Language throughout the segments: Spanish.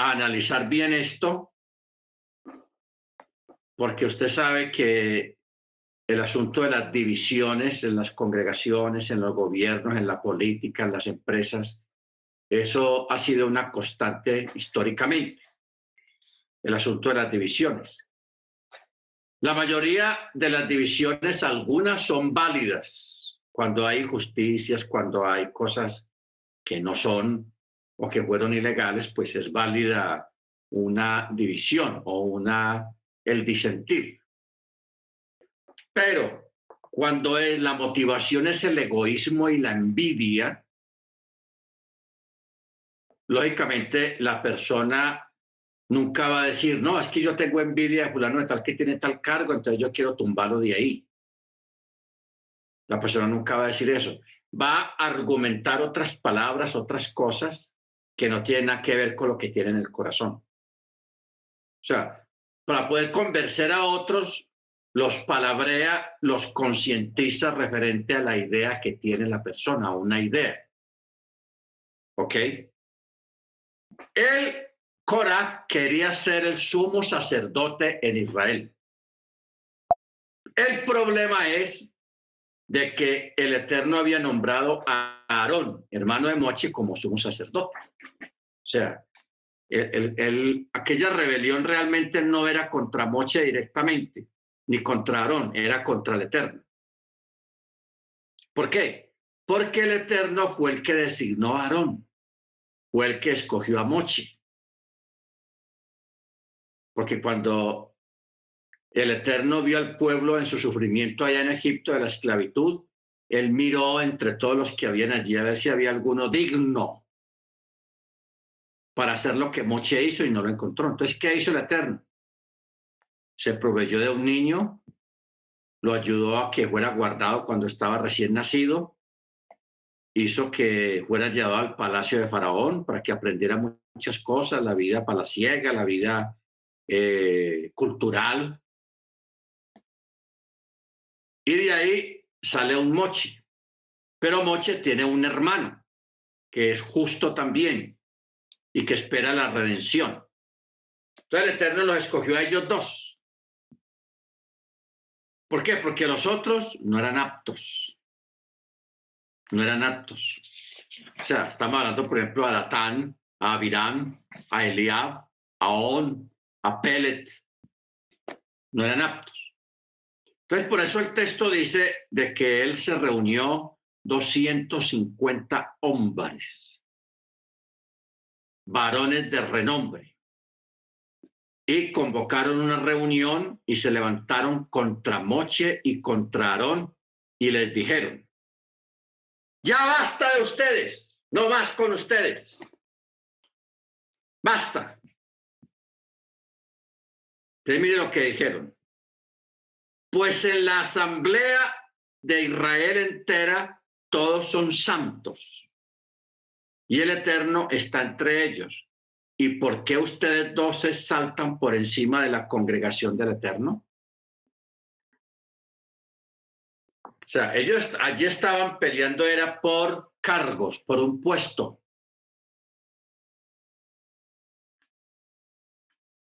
a analizar bien esto, porque usted sabe que el asunto de las divisiones en las congregaciones, en los gobiernos, en la política, en las empresas, eso ha sido una constante históricamente, el asunto de las divisiones. La mayoría de las divisiones, algunas son válidas cuando hay justicias, cuando hay cosas que no son o que fueron ilegales, pues es válida una división o una el disentir. Pero cuando la motivación es el egoísmo y la envidia, lógicamente la persona nunca va a decir, no, es que yo tengo envidia de fulano de tal que tiene tal cargo, entonces yo quiero tumbarlo de ahí. La persona nunca va a decir eso. Va a argumentar otras palabras, otras cosas que no tienen nada que ver con lo que tiene en el corazón. O sea, para poder convencer a otros, los palabrea, los concientiza referente a la idea que tiene la persona, una idea. ¿Ok? Él, Cora, quería ser el sumo sacerdote en Israel. El problema es de que el Eterno había nombrado a Aarón, hermano de Moche, como sumo sacerdote. O sea, el, aquella rebelión realmente no era contra Moche directamente, ni contra Aarón, era contra el Eterno. ¿Por qué? Porque el Eterno fue el que designó a Aarón, fue el que escogió a Moche. Porque cuando el Eterno vio al pueblo en su sufrimiento allá en Egipto de la esclavitud, él miró entre todos los que habían allí a ver si había alguno digno para hacer lo que Moche hizo y no lo encontró. Entonces, ¿qué hizo el Eterno? Se proveyó de un niño, lo ayudó a que fuera guardado cuando estaba recién nacido, hizo que fuera llevado al palacio de Faraón para que aprendiera muchas cosas, la vida palaciega, la vida eh, cultural. Y de ahí sale un Moche. Pero Moche tiene un hermano que es justo también, y que espera la redención. Entonces el Eterno los escogió a ellos dos. ¿Por qué? Porque los otros no eran aptos. No eran aptos. O sea, estamos hablando, por ejemplo, a Datán, a Abiram, a Eliab, a On, a Pelet. No eran aptos. Entonces, por eso el texto dice de que él se reunió 250 hombres varones de renombre. Y convocaron una reunión y se levantaron contra Moche y contra Aarón y les dijeron, ya basta de ustedes, no más con ustedes. Basta. Entonces lo que dijeron. Pues en la asamblea de Israel entera todos son santos y el Eterno está entre ellos. ¿Y por qué ustedes dos se saltan por encima de la congregación del Eterno? O sea, ellos allí estaban peleando era por cargos, por un puesto.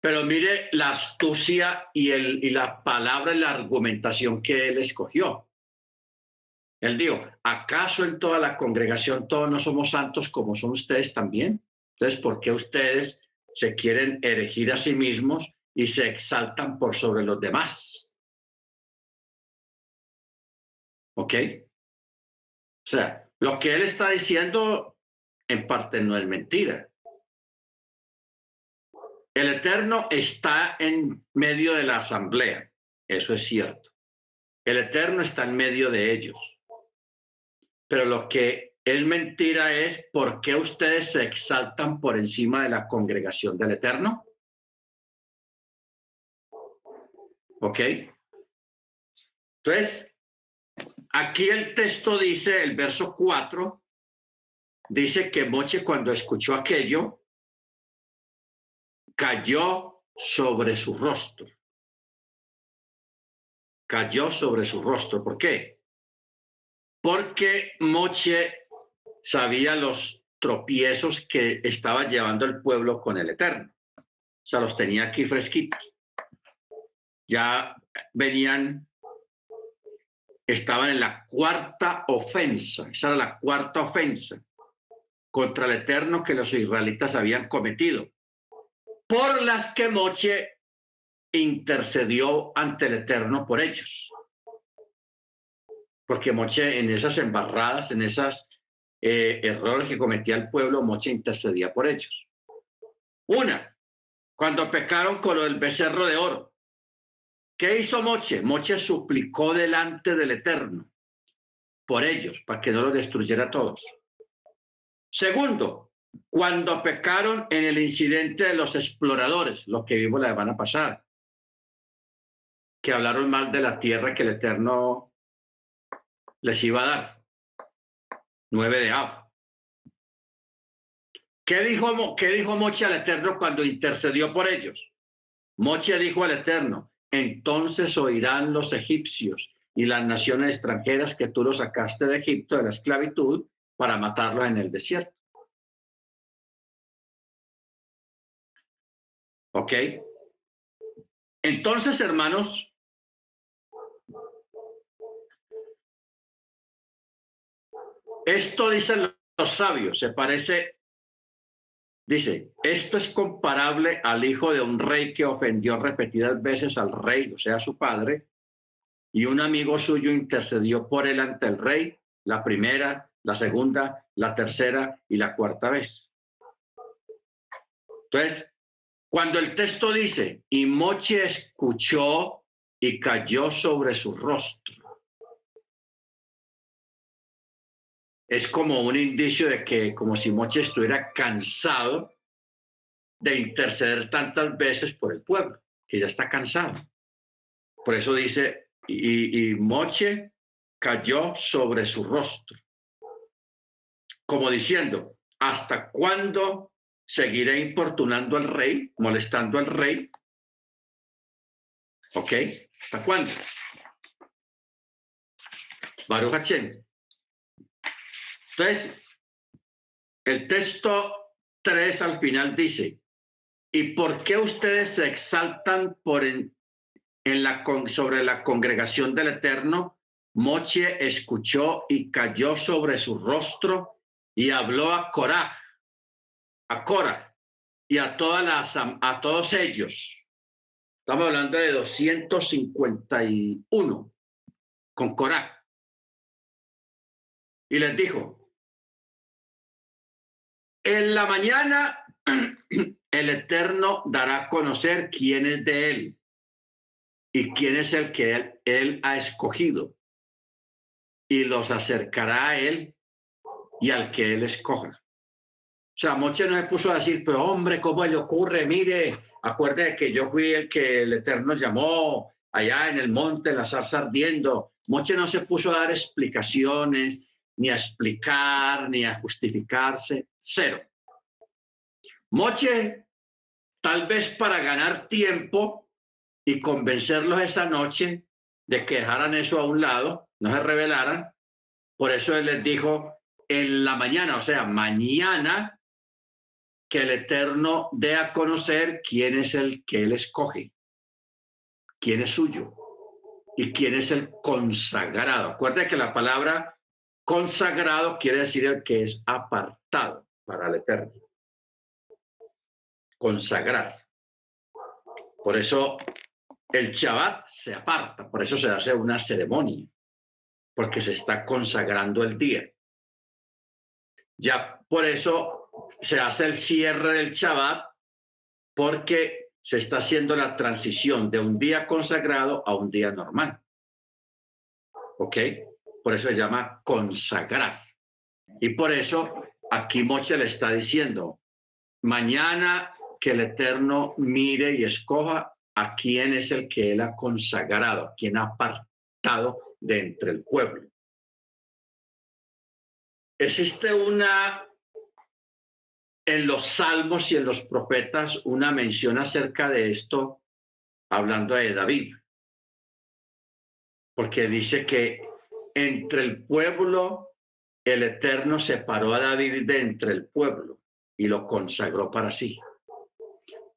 Pero mire la astucia y, el, y la palabra y la argumentación que él escogió. Él dijo, ¿acaso en toda la congregación todos no somos santos como son ustedes también? Entonces, ¿por qué ustedes se quieren erigir a sí mismos y se exaltan por sobre los demás? ¿Ok? O sea, lo que él está diciendo en parte no es mentira. El Eterno está en medio de la asamblea, eso es cierto. El Eterno está en medio de ellos. Pero lo que es mentira es por qué ustedes se exaltan por encima de la congregación del Eterno. ¿Ok? Entonces, aquí el texto dice, el verso 4, dice que Moche cuando escuchó aquello, cayó sobre su rostro. Cayó sobre su rostro. ¿Por qué? porque Moche sabía los tropiezos que estaba llevando el pueblo con el Eterno. O sea, los tenía aquí fresquitos. Ya venían, estaban en la cuarta ofensa, esa era la cuarta ofensa contra el Eterno que los israelitas habían cometido, por las que Moche intercedió ante el Eterno por ellos. Porque Moche en esas embarradas, en esas eh, errores que cometía el pueblo, Moche intercedía por ellos. Una, cuando pecaron con del becerro de oro. ¿Qué hizo Moche? Moche suplicó delante del Eterno por ellos, para que no lo destruyera a todos. Segundo, cuando pecaron en el incidente de los exploradores, lo que vimos la semana pasada, que hablaron mal de la tierra que el Eterno les iba a dar. 9 de Av. ¿Qué dijo, ¿Qué dijo Moche al Eterno cuando intercedió por ellos? Moche dijo al Eterno, entonces oirán los egipcios y las naciones extranjeras que tú los sacaste de Egipto de la esclavitud para matarlos en el desierto. ¿Ok? Entonces, hermanos, esto dicen los sabios, se parece, dice, esto es comparable al hijo de un rey que ofendió repetidas veces al rey, o sea, su padre, y un amigo suyo intercedió por él ante el rey la primera, la segunda, la tercera y la cuarta vez. Entonces, cuando el texto dice, y Moche escuchó y cayó sobre su rostro, es como un indicio de que, como si Moche estuviera cansado de interceder tantas veces por el pueblo, que ya está cansado. Por eso dice, y, y Moche cayó sobre su rostro como diciendo, ¿hasta cuándo seguiré importunando al rey, molestando al rey? ¿Ok? ¿Hasta cuándo? Baruch Hashem. Entonces, el texto 3 al final dice, ¿y por qué ustedes se exaltan por en, la, sobre la congregación del Eterno? Moche escuchó y cayó sobre su rostro y habló a Coraj, a Cora y a, todas las, a todos ellos. Estamos hablando de 251 con Coraj. Y les dijo, en la mañana el Eterno dará a conocer quién es de él y quién es el que él, él ha escogido y los acercará a él y al que él escoja. Sea, Moche no se puso a decir, pero hombre, ¿cómo le ocurre? Mire, acuerde que yo fui el que el Eterno llamó allá en el monte, la zarza ardiendo. Moche no se puso a dar explicaciones, ni a explicar, ni a justificarse, cero. Moche, tal vez para ganar tiempo y convencerlos esa noche de que dejaran eso a un lado, no se rebelaran, por eso él les dijo, en la mañana, o sea, mañana, que el Eterno dé a conocer quién es el que Él escoge, quién es suyo y quién es el consagrado. Acuérdate que la palabra consagrado quiere decir el que es apartado para el Eterno. Consagrar. Por eso el Shabbat se aparta, por eso se hace una ceremonia, porque se está consagrando el día. Ya por eso se hace el cierre del Shabbat, porque se está haciendo la transición de un día consagrado a un día normal. ¿Ok? Por eso se llama consagrar. Y por eso aquí Moche le está diciendo, mañana que el Eterno mire y escoja a quién es el que él ha consagrado, a quién ha apartado de entre el pueblo. Existe una, en los salmos y en los profetas, una mención acerca de esto, hablando de David, porque dice que entre el pueblo el Eterno separó a David de entre el pueblo y lo consagró para sí.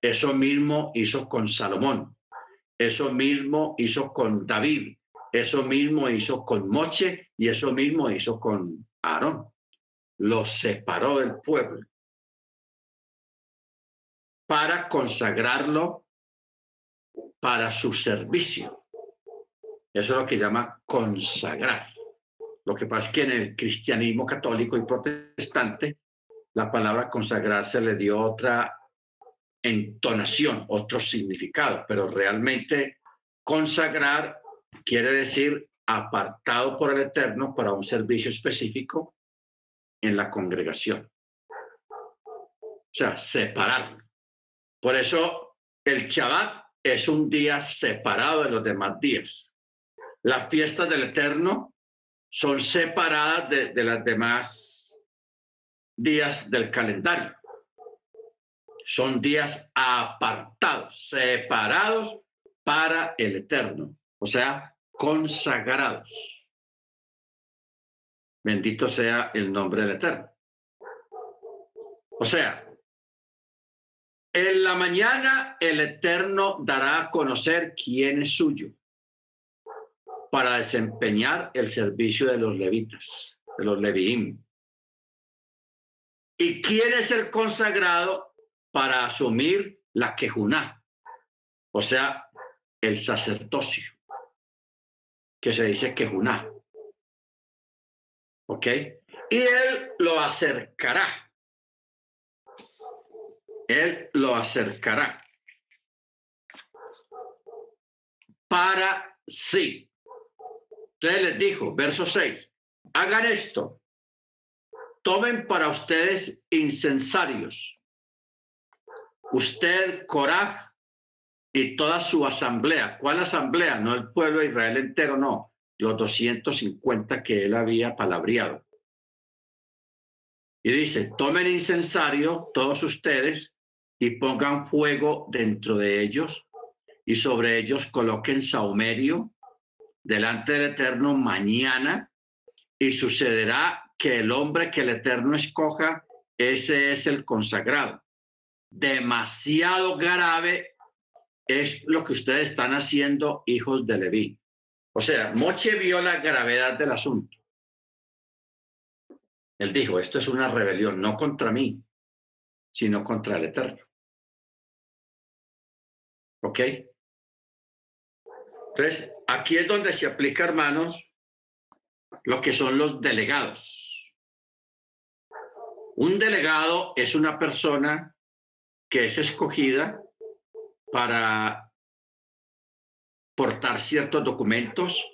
Eso mismo hizo con Salomón. Eso mismo hizo con David. Eso mismo hizo con Moche y eso mismo hizo con Aarón. Lo separó del pueblo para consagrarlo para su servicio. Eso es lo que llama consagrar. Lo que pasa es que en el cristianismo católico y protestante, la palabra consagrar se le dio otra entonación, otro significado, pero realmente consagrar quiere decir apartado por el Eterno para un servicio específico en la congregación. O sea, separar. Por eso el Shabbat es un día separado de los demás días. Las fiestas del Eterno son separadas de, de las demás días del calendario. Son días apartados, separados para el Eterno, o sea, consagrados. Bendito sea el nombre del Eterno. O sea, en la mañana el Eterno dará a conocer quién es suyo para desempeñar el servicio de los levitas, de los leviim. ¿Y quién es el consagrado para asumir la quejuná? O sea, el sacerdocio, que se dice quejuná. ¿Ok? Y él lo acercará él lo acercará para sí. Entonces les dijo, verso 6, hagan esto, tomen para ustedes incensarios, usted, Coraj y toda su asamblea. ¿Cuál asamblea? No el pueblo de Israel entero, no, los 250 que él había palabreado. Y dice, tomen incensario todos ustedes y pongan fuego dentro de ellos y sobre ellos coloquen saumerio delante del Eterno mañana y sucederá que el hombre que el Eterno escoja, ese es el consagrado. Demasiado grave es lo que ustedes están haciendo, hijos de Leví. O sea, Moche vio la gravedad del asunto. Él dijo, esto es una rebelión, no contra mí, sino contra el Eterno. ¿Ok? Entonces, aquí es donde se aplica, hermanos, lo que son los delegados. Un delegado es una persona que es escogida para portar ciertos documentos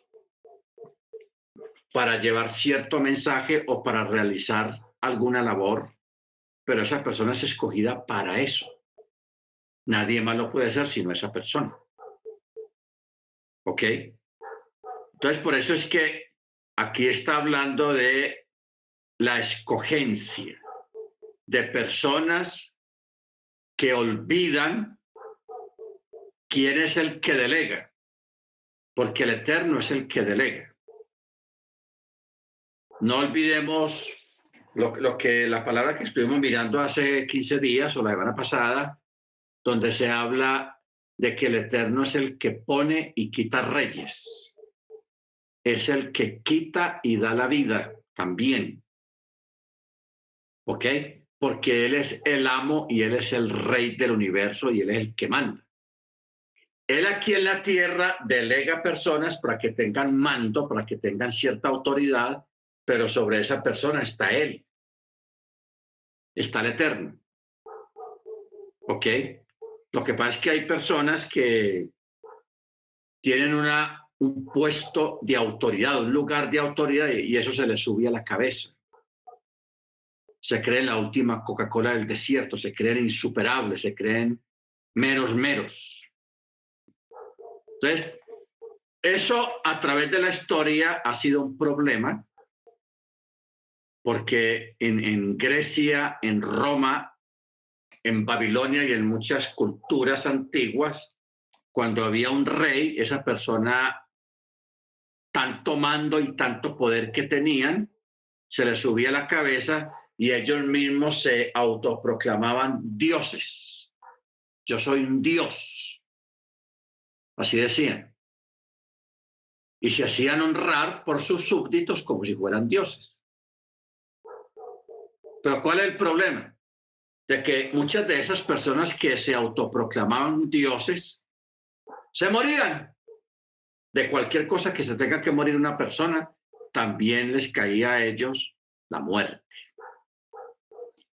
para llevar cierto mensaje o para realizar alguna labor, pero esa persona es escogida para eso. Nadie más lo puede hacer sino esa persona. ¿Ok? Entonces, por eso es que aquí está hablando de la escogencia de personas que olvidan quién es el que delega, porque el Eterno es el que delega no olvidemos lo, que la palabra que estuvimos mirando hace 15 días o la semana pasada, donde se habla de que el Eterno es el que pone y quita reyes. Es el que quita y da la vida también. ¿Ok? Porque Él es el amo y Él es el rey del universo y Él es el que manda. Él aquí en la tierra delega personas para que tengan mando, para que tengan cierta autoridad, pero sobre esa persona está Él. Está el Eterno. ¿Ok? Lo que pasa es que hay personas que tienen una, un puesto de autoridad, un lugar de autoridad, y eso se les sube a la cabeza. Se creen la última Coca-Cola del desierto, se creen insuperables, se creen meros meros. Entonces, eso a través de la historia ha sido un problema porque en, Grecia, en Roma, en Babilonia y en muchas culturas antiguas, cuando había un rey, esa persona, tanto mando y tanto poder que tenían, se les subía la cabeza y ellos mismos se autoproclamaban dioses. Yo soy un dios. Así decían. Y se hacían honrar por sus súbditos como si fueran dioses. Pero ¿cuál es el problema? De que muchas de esas personas que se autoproclamaban dioses se morían. De cualquier cosa que se tenga que morir una persona, también les caía a ellos la muerte.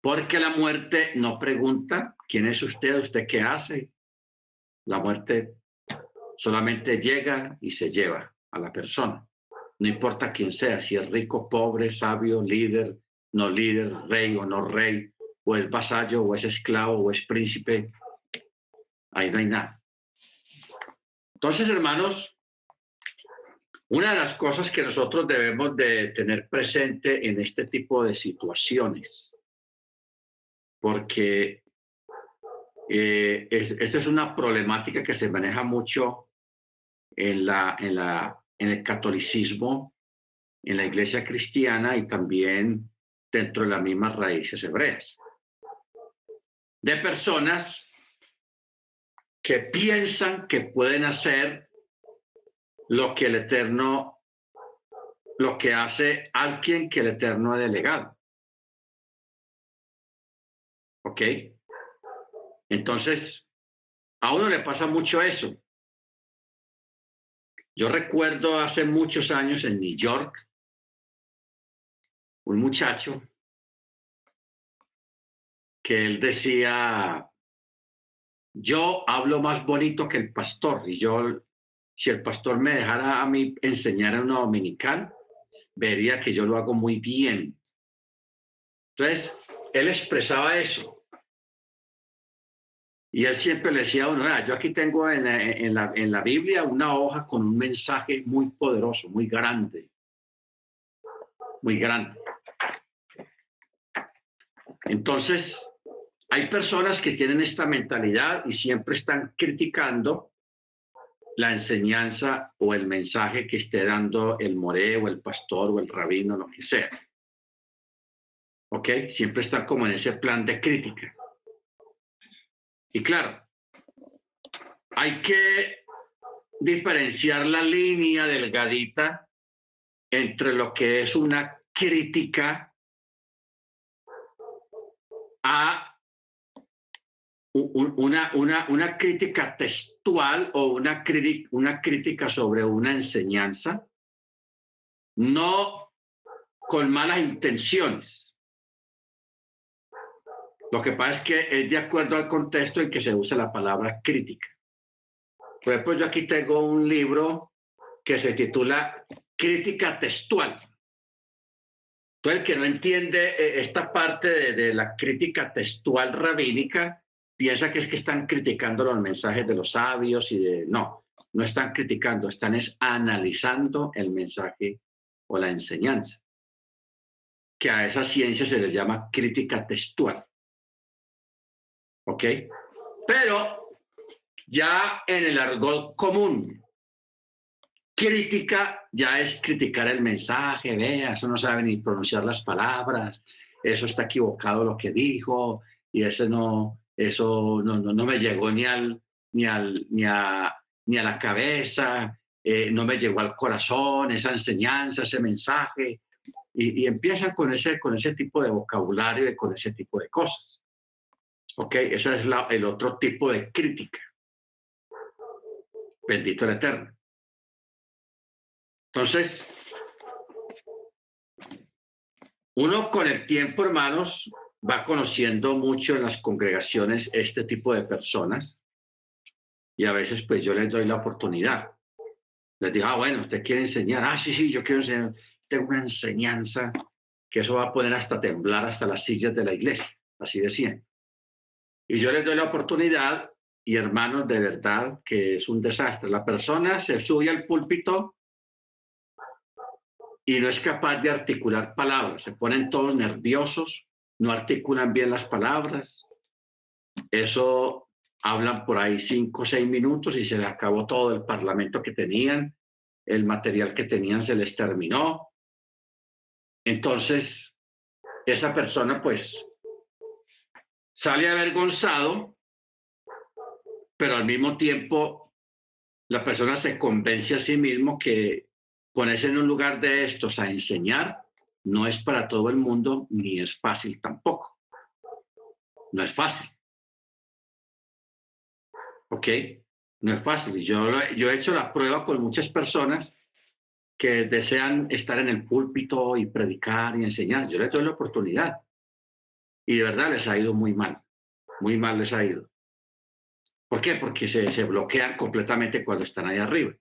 Porque la muerte no pregunta quién es usted, usted qué hace. La muerte solamente llega y se lleva a la persona. No importa quién sea, si es rico, pobre, sabio, líder, no líder, rey o no rey, o es vasallo, o es esclavo, o es príncipe. Ahí no hay nada. Entonces, hermanos, una de las cosas que nosotros debemos de tener presente en este tipo de situaciones porque eh, esta es una problemática que se maneja mucho en, la, en, la, en el catolicismo, en la iglesia cristiana y también dentro de las mismas raíces hebreas. De personas que piensan que pueden hacer lo que el Eterno, lo que hace alguien que el Eterno ha delegado. ¿Ok? Entonces, a uno le pasa mucho eso. Yo recuerdo hace muchos años en New York, un muchacho que él decía, yo hablo más bonito que el pastor y yo, si el pastor me dejara a mí enseñar en una dominical, vería que yo lo hago muy bien. Entonces, él expresaba eso. Y él siempre le decía a uno, yo aquí tengo en, en, la, en la Biblia una hoja con un mensaje muy poderoso, muy grande, muy grande. Entonces, hay personas que tienen esta mentalidad y siempre están criticando la enseñanza o el mensaje que esté dando el moré o el pastor o el rabino, lo que sea. ¿Ok? Siempre están como en ese plan de crítica. Y claro, hay que diferenciar la línea delgadita entre lo que es una crítica a una, una, una crítica textual o una, una crítica sobre una enseñanza, no con malas intenciones lo que pasa es que es de acuerdo al contexto en que se usa la palabra crítica. Por yo aquí tengo un libro que se titula Crítica textual. Todo el que no entiende eh, esta parte de, la crítica textual rabínica piensa que es que están criticando los mensajes de los sabios y de... No, no están criticando, están es analizando el mensaje o la enseñanza, que a esa ciencia se les llama crítica textual. ¿Ok? Pero ya en el argot común, crítica ya es criticar el mensaje, vea, eso no sabe ni pronunciar las palabras, eso está equivocado lo que dijo, y eso no, eso no, no, me llegó ni al, ni al, ni a, ni a la cabeza, eh, no me llegó al corazón esa enseñanza, ese mensaje, y, y empiezan con ese, con ese tipo de vocabulario y con ese tipo de cosas. ¿Ok? Ese es el otro tipo de crítica. Bendito el Eterno. Entonces, uno con el tiempo, hermanos, va conociendo mucho en las congregaciones este tipo de personas y a veces pues yo les doy la oportunidad. Les digo, ah, bueno, usted quiere enseñar, ah, sí, sí, yo quiero enseñar, tengo una enseñanza que eso va a poner hasta temblar hasta las sillas de la iglesia, así decían. Y yo les doy la oportunidad y hermanos, de verdad que es un desastre. La persona se sube al púlpito y no es capaz de articular palabras. Se ponen todos nerviosos, no articulan bien las palabras. Eso hablan por ahí cinco o seis minutos y se les acabó todo el parlamento que tenían, el material que tenían se les terminó. entonces esa persona pues sale avergonzado, pero al mismo tiempo la persona se convence a sí mismo que ponerse en un lugar de estos a enseñar no es para todo el mundo ni es fácil tampoco. No es fácil. ¿Ok? No es fácil. Yo, he hecho la prueba con muchas personas que desean estar en el púlpito y predicar y enseñar. Yo les doy la oportunidad. Y de verdad les ha ido muy mal. Muy mal les ha ido. ¿Por qué? Porque se, se bloquean completamente cuando están ahí arriba.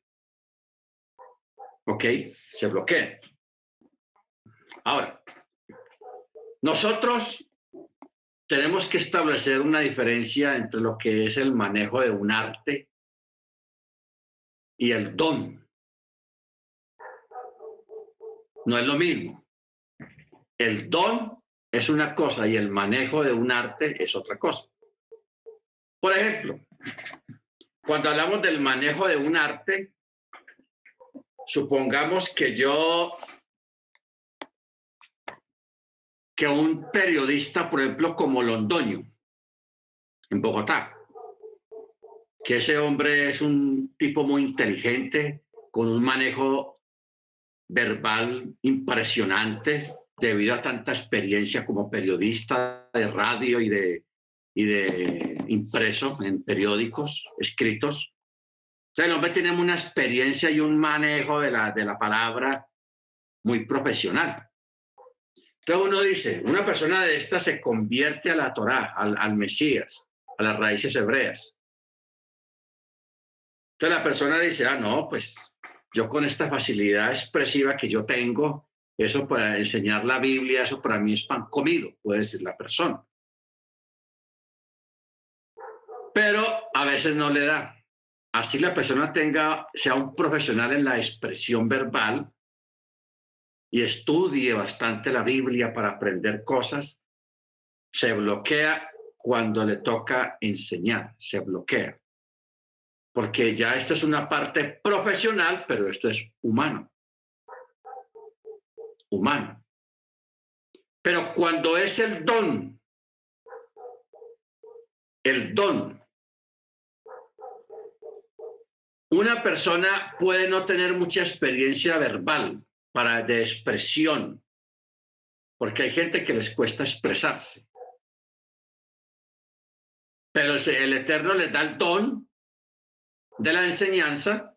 ¿Ok? Se bloquean. Ahora, nosotros tenemos que establecer una diferencia entre lo que es el manejo de un arte y el don. No es lo mismo. El don es una cosa y el manejo de un arte es otra cosa. Por ejemplo, cuando hablamos del manejo de un arte, supongamos que yo que un periodista, por ejemplo, como Londoño, en Bogotá, que ese hombre es un tipo muy inteligente, con un manejo verbal impresionante, debido a tanta experiencia como periodista de radio y de, y de impreso en periódicos escritos. Entonces, el hombre una experiencia y un manejo de la, de la palabra muy profesional. Entonces uno dice, una persona de esta se convierte a la Torá, al, Mesías, a las raíces hebreas. Entonces la persona dice, ah, no, pues yo con esta facilidad expresiva que yo tengo, eso para enseñar la Biblia, eso para mí es pan comido, puede decir la persona. Pero a veces no le da. Así la persona tenga, sea un profesional en la expresión verbal, y estudie bastante la Biblia para aprender cosas, se bloquea cuando le toca enseñar, se bloquea. Porque ya esto es una parte profesional, pero esto es humano. Humano. Pero cuando es el don, el don, una persona puede no tener mucha experiencia verbal, para de expresión, porque hay gente que les cuesta expresarse. Pero el Eterno les da el don de la enseñanza,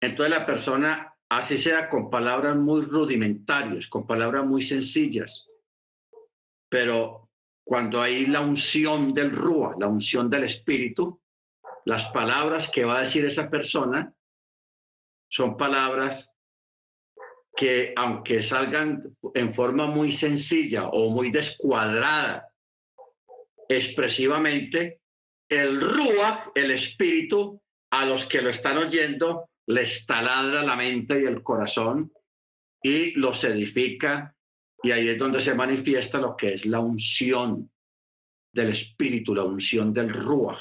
entonces la persona, así sea con palabras muy rudimentarias, con palabras muy sencillas, pero cuando hay la unción del Rúa, la unción del Espíritu, las palabras que va a decir esa persona son palabras que aunque salgan en forma muy sencilla o muy descuadrada expresivamente, el Rúa, el espíritu, a los que lo están oyendo, les taladra la mente y el corazón y los edifica. Y ahí es donde se manifiesta lo que es la unción del espíritu, la unción del Rúa.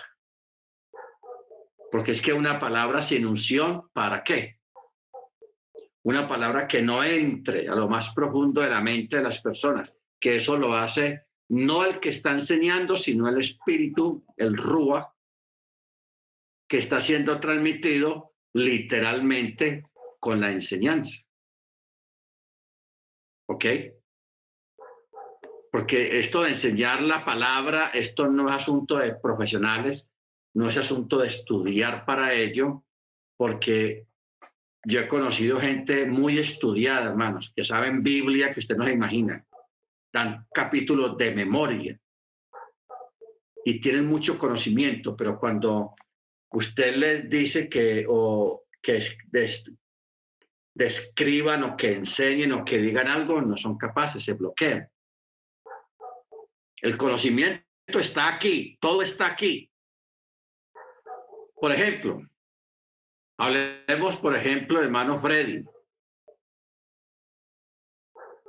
Porque es que una palabra sin unción, ¿para qué? una palabra que no entre a lo más profundo de la mente de las personas, que eso lo hace no el que está enseñando, sino el espíritu, el rúa, que está siendo transmitido literalmente con la enseñanza. ¿Ok? Porque esto de enseñar la palabra, esto no es asunto de profesionales, no es asunto de estudiar para ello, porque yo he conocido gente muy estudiada, hermanos, que saben Biblia que usted no se imagina. Dan capítulos de memoria y tienen mucho conocimiento, pero cuando usted les dice que o que describan o que enseñen o que digan algo, no son capaces, se bloquean. El conocimiento está aquí, todo está aquí. Por ejemplo, Hablemos, por ejemplo, del hermano Freddy,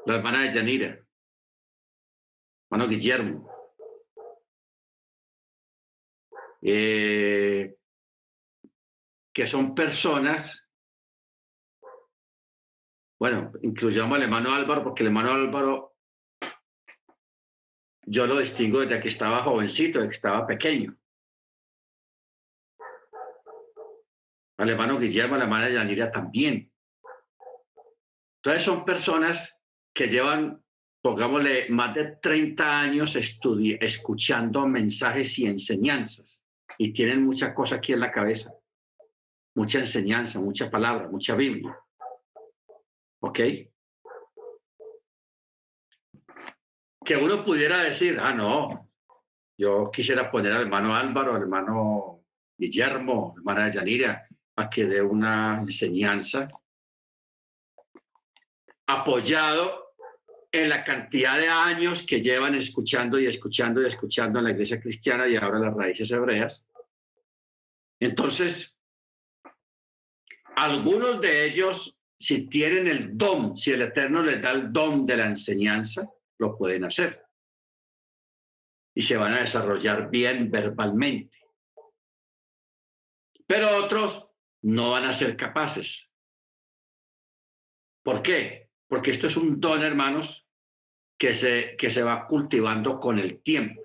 la hermana de Yanira, hermano Guillermo. Eh, que son personas bueno, incluyamos al hermano Álvaro, porque el hermano Álvaro yo lo distingo desde que estaba jovencito, desde que estaba pequeño. Al hermano Guillermo, a la hermana Yaniria también. Entonces son personas que llevan, pongámosle, más de 30 años escuchando mensajes y enseñanzas y tienen mucha cosa aquí en la cabeza, mucha enseñanza, mucha palabra, mucha Biblia. ¿Ok? Que uno pudiera decir, ah, no, yo quisiera poner al hermano Álvaro, al hermano Guillermo, hermana Yanira, a que dé una enseñanza apoyado en la cantidad de años que llevan escuchando y escuchando y escuchando en la iglesia cristiana y ahora las raíces hebreas. Entonces, algunos de ellos, si tienen el don, si el Eterno les da el don de la enseñanza, lo pueden hacer. Y se van a desarrollar bien verbalmente. Pero otros no van a ser capaces. ¿Por qué? Porque esto es un don, hermanos, que se, que se va cultivando con el tiempo.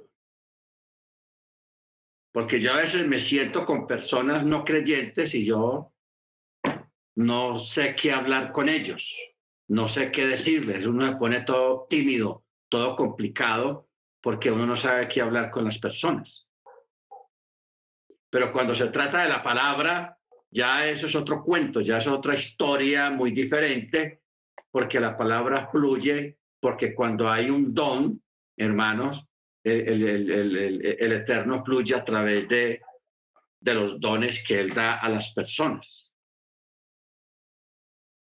Porque yo a veces me siento con personas no creyentes y yo no sé qué hablar con ellos, no sé qué decirles. Uno se pone todo tímido, todo complicado, porque uno no sabe qué hablar con las personas. Pero cuando se trata de la palabra, ya eso es otro cuento, ya es otra historia muy diferente, porque la palabra fluye, porque cuando hay un don, hermanos, el, Eterno fluye a través de, de los dones que Él da a las personas.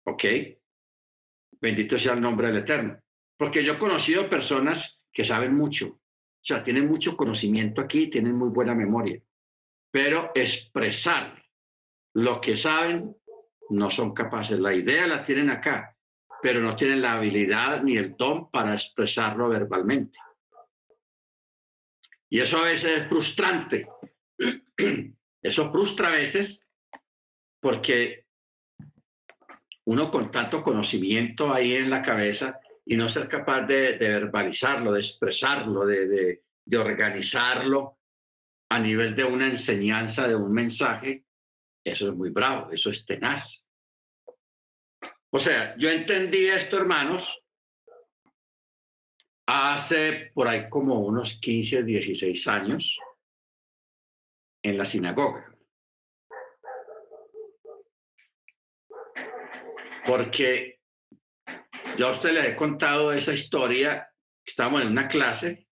¿Ok? Bendito sea el nombre del Eterno. Porque yo he conocido personas que saben mucho, o sea, tienen mucho conocimiento aquí, tienen muy buena memoria, pero expresar lo que saben no son capaces. La idea la tienen acá, pero no tienen la habilidad ni el don para expresarlo verbalmente. Y eso a veces es frustrante. Eso frustra a veces porque uno con tanto conocimiento ahí en la cabeza y no ser capaz de, verbalizarlo, de expresarlo, de organizarlo a nivel de una enseñanza, de un mensaje, eso es muy bravo, eso es tenaz. O sea, yo entendí esto, hermanos, hace por ahí como unos 15, 16 años en la sinagoga. Porque yo a usted le he contado esa historia, estábamos en una clase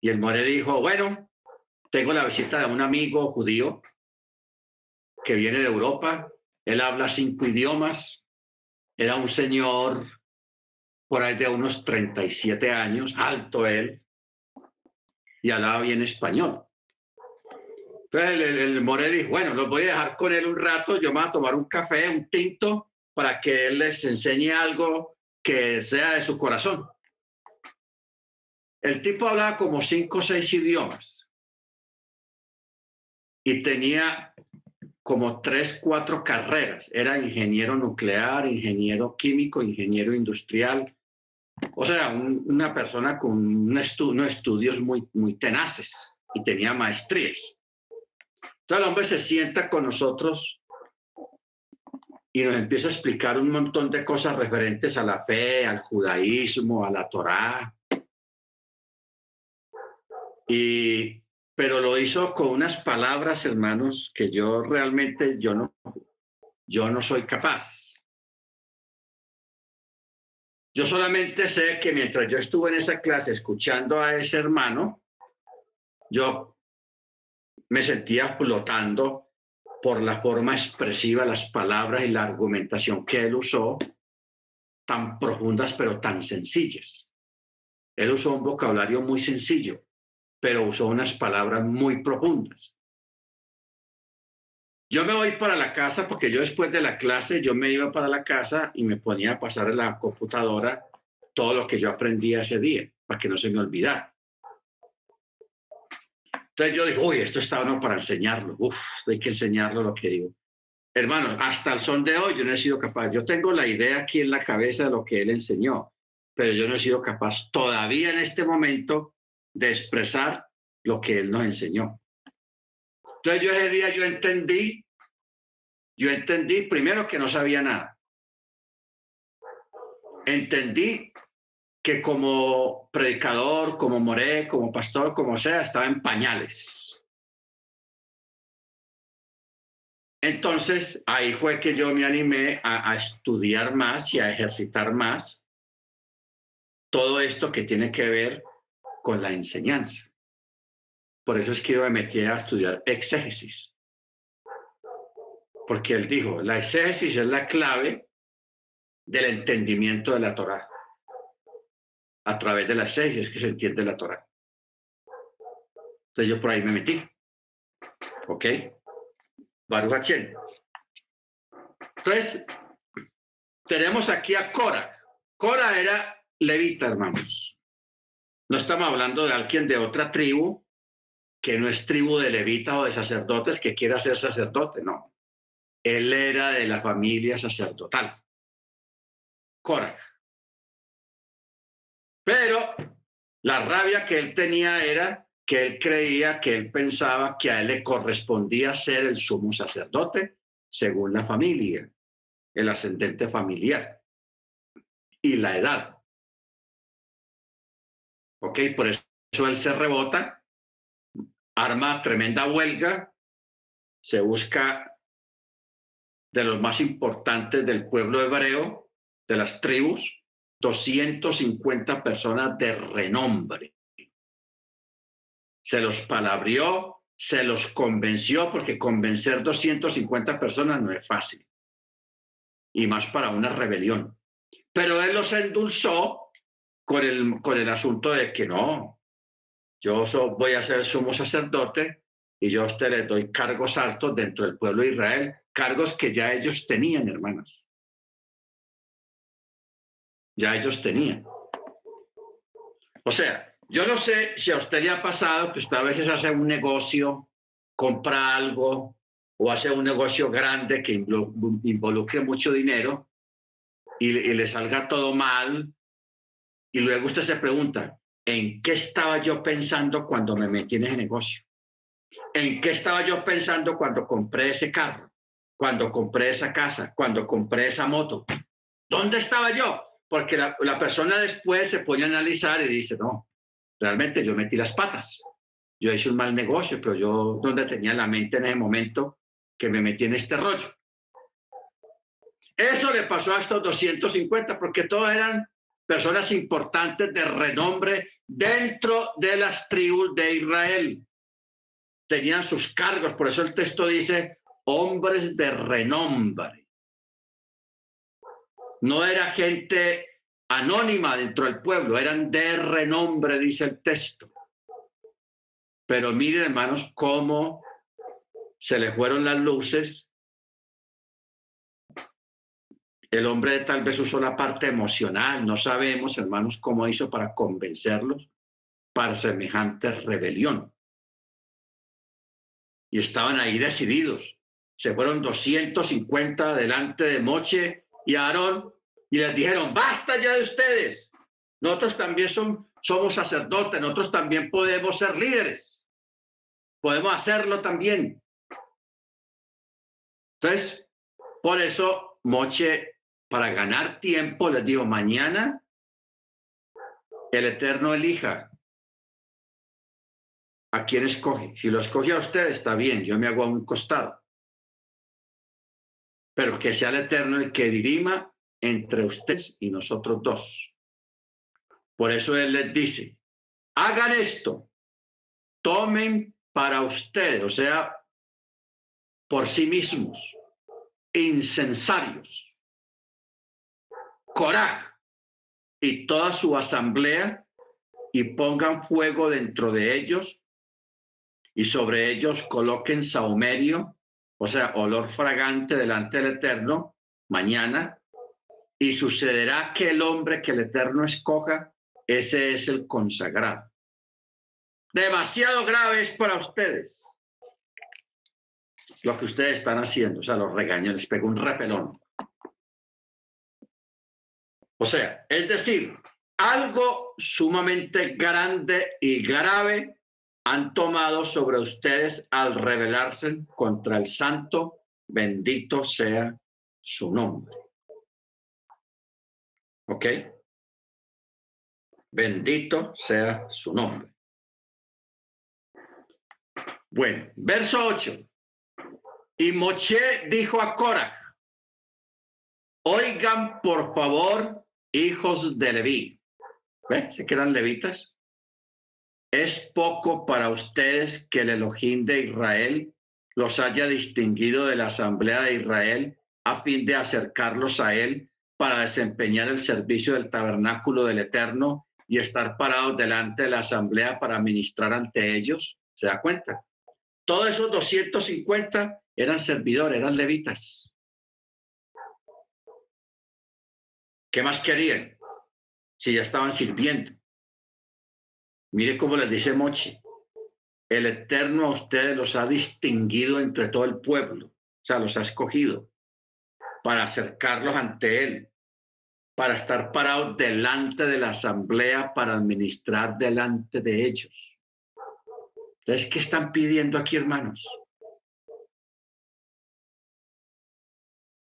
y el more dijo, bueno, tengo la visita de un amigo judío que viene de Europa. Él habla cinco idiomas. Era un señor por ahí de unos 37 años, alto él, y hablaba bien español. Entonces el, el, More dijo, bueno, los voy a dejar con él un rato, yo me voy a tomar un café, un tinto, para que él les enseñe algo que sea de su corazón. El tipo hablaba como cinco o seis idiomas y tenía como tres, cuatro carreras. Era ingeniero nuclear, ingeniero químico, ingeniero industrial. O sea, una persona con unos estudios muy, muy tenaces y tenía maestrías. Entonces el hombre se sienta con nosotros y nos empieza a explicar un montón de cosas referentes a la fe, al judaísmo, a la Torá. Y pero lo hizo con unas palabras, hermanos, que yo realmente yo no, yo no soy capaz. Yo solamente sé que mientras yo estuve en esa clase escuchando a ese hermano, yo me sentía flotando por la forma expresiva, las palabras y la argumentación que él usó, tan profundas pero tan sencillas. Él usó un vocabulario muy sencillo pero usó unas palabras muy profundas. Yo me voy para la casa porque yo después de la clase, yo me iba para la casa y me ponía a pasar en la computadora todo lo que yo aprendí ese día, para que no se me olvidara. Entonces yo dije, uy, esto está bueno para enseñarlo. Uf, hay que enseñarlo lo que digo. hermanos, hasta el son de hoy yo no he sido capaz. Yo tengo la idea aquí en la cabeza de lo que él enseñó, pero yo no he sido capaz todavía en este momento de expresar lo que él nos enseñó. Entonces yo ese día yo entendí, yo entendí primero que no sabía nada. Entendí que como predicador, como moré, como pastor, como sea, estaba en pañales. Entonces, ahí fue que yo me animé a, a, estudiar más y a ejercitar más todo esto que tiene que ver con la enseñanza. Por eso es que yo me metí a estudiar exégesis. Porque él dijo, la exégesis es la clave del entendimiento de la Torah. A través de la exégesis que se entiende la Torah. Entonces yo por ahí me metí. ¿Ok? Baruch Entonces, tenemos aquí a Cora. Cora era levita, hermanos. No estamos hablando de alguien de otra tribu que no es tribu de levita o de sacerdotes que quiera ser sacerdote, no. Él era de la familia sacerdotal. Cora. Pero la rabia que él tenía era que él creía, que él pensaba que a él le correspondía ser el sumo sacerdote según la familia, el ascendente familiar y la edad. ¿Ok? Por eso él se rebota, arma tremenda huelga, se busca de los más importantes del pueblo hebreo, de las tribus, 250 personas de renombre se los palabrió, se los convenció, porque convencer 250 personas no es fácil, y más para una rebelión. Pero él los endulzó con el, con el asunto de que no, yo voy a ser sumo sacerdote y yo a usted le doy cargos altos dentro del pueblo de Israel, cargos que ya ellos tenían, hermanos. Ya ellos tenían. O sea, yo no sé si a usted le ha pasado que usted a veces hace un negocio, compra algo o hace un negocio grande que involucre mucho dinero y, le salga todo mal y luego usted se pregunta, ¿en qué estaba yo pensando cuando me metí en ese negocio? ¿En qué estaba yo pensando cuando compré ese carro? Cuando compré esa casa, cuando compré esa moto. ¿Dónde estaba yo? Porque la, la persona después se pone a analizar y dice, no, Realmente yo metí las patas. Yo hice un mal negocio, pero yo donde tenía la mente en ese momento que me metí en este rollo. Eso le pasó a estos 250 porque todos eran personas importantes de renombre dentro de las tribus de Israel. Tenían sus cargos, por eso el texto dice hombres de renombre. No era gente anónima dentro del pueblo, eran de renombre, dice el texto. Pero miren, hermanos, cómo se le fueron las luces. El hombre tal vez usó la parte emocional, no sabemos, hermanos, cómo hizo para convencerlos para semejante rebelión. Y estaban ahí decididos. Se fueron 250 delante de Moche y Aarón y les dijeron, basta ya de ustedes. Nosotros también somos sacerdotes, nosotros también podemos ser líderes. Podemos hacerlo también. Entonces, por eso Moche, para ganar tiempo, les dijo, mañana el Eterno elija a quién escoge. Si lo escoge a usted, está bien, yo me hago a un costado. Pero que sea el Eterno el que dirima entre ustedes y nosotros dos. Por eso Él les dice, hagan esto, tomen para ustedes, o sea, por sí mismos, incensarios, y toda su asamblea y pongan fuego dentro de ellos y sobre ellos coloquen saumerio, o sea, olor fragante delante del Eterno, mañana y sucederá que el hombre que el Eterno escoja, ese es el consagrado. Demasiado grave es para ustedes. lo que ustedes están haciendo. O sea, los regaño, les un repelón. O sea, es decir, algo sumamente grande y grave han tomado sobre ustedes al rebelarse contra el santo, bendito sea su nombre. ¿Ok? Bendito sea su nombre. Bueno, verso 8. Y Moche dijo a Coraj, oigan por favor, hijos de Leví. ¿Ven? ¿Se quedan levitas? Es poco para ustedes que el Elohim de Israel los haya distinguido de la Asamblea de Israel a fin de acercarlos a él para desempeñar el servicio del tabernáculo del Eterno y estar parados delante de la Asamblea para ministrar ante ellos. ¿Se da cuenta? Todos esos 250 eran servidores, eran levitas. ¿Qué más querían? Si ya estaban sirviendo. Mire cómo les dice Mochi. El Eterno a ustedes los ha distinguido entre todo el pueblo, o sea, los ha escogido para acercarlos ante Él, para estar parados delante de la asamblea, para administrar delante de ellos. Entonces, ¿qué están pidiendo aquí, hermanos?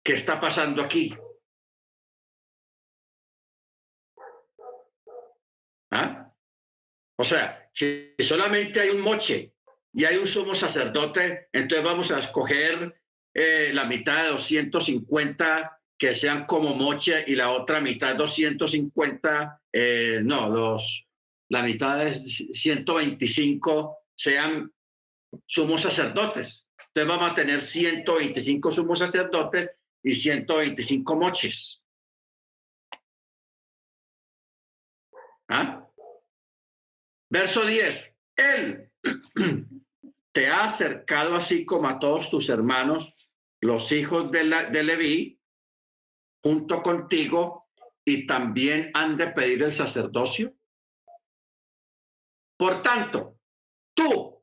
¿Qué está pasando aquí? ¿Ah? O sea, si solamente hay un moche y hay un sumo sacerdote, entonces vamos a escoger eh, la mitad de 250 que sean como moche y la otra mitad 250, eh, no, los, la mitad de 125 sean sumos sacerdotes. Entonces vamos a tener 125 sumos sacerdotes y 125 moches. ¿Ah? Verso 10. Él te ha acercado así como a todos tus hermanos, los hijos de, la, de Leví, junto contigo, y también han de pedir el sacerdocio. Por tanto, tú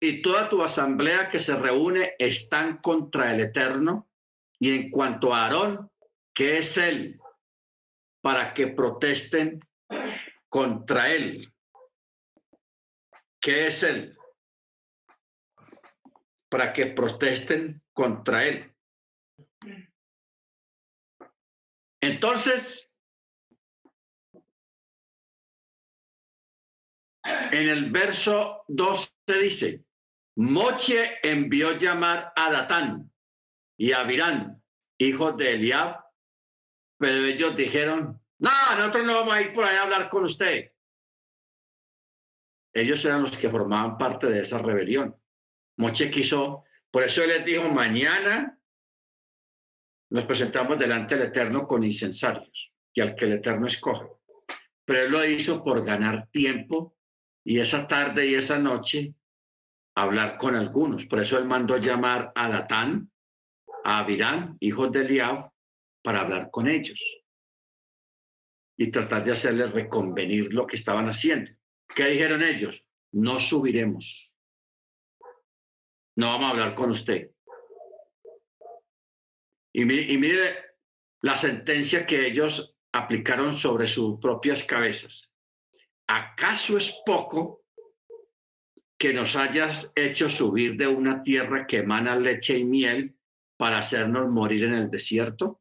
y toda tu asamblea que se reúne están contra el Eterno, y en cuanto a Aarón, que es él, para que protesten contra él ¿Qué es él? Para que protesten contra él. Entonces, en el verso 12 dice, Moche envió llamar a Datán y a Virán, hijos de Eliab, pero ellos dijeron, no, nosotros no vamos a ir por ahí a hablar con usted. Ellos eran los que formaban parte de esa rebelión. Moche quiso, por eso él les dijo, mañana nos presentamos delante del Eterno con incensarios y al que el Eterno escoge. Pero él lo hizo por ganar tiempo y esa tarde y esa noche hablar con algunos. Por eso él mandó llamar a Datán, a Abirán, hijos de Eliab, para hablar con ellos y tratar de hacerles reconvenir lo que estaban haciendo. ¿Qué dijeron ellos? No subiremos. No vamos a hablar con usted. Y, mire la sentencia que ellos aplicaron sobre sus propias cabezas. ¿Acaso es poco que nos hayas hecho subir de una tierra que emana leche y miel para hacernos morir en el desierto?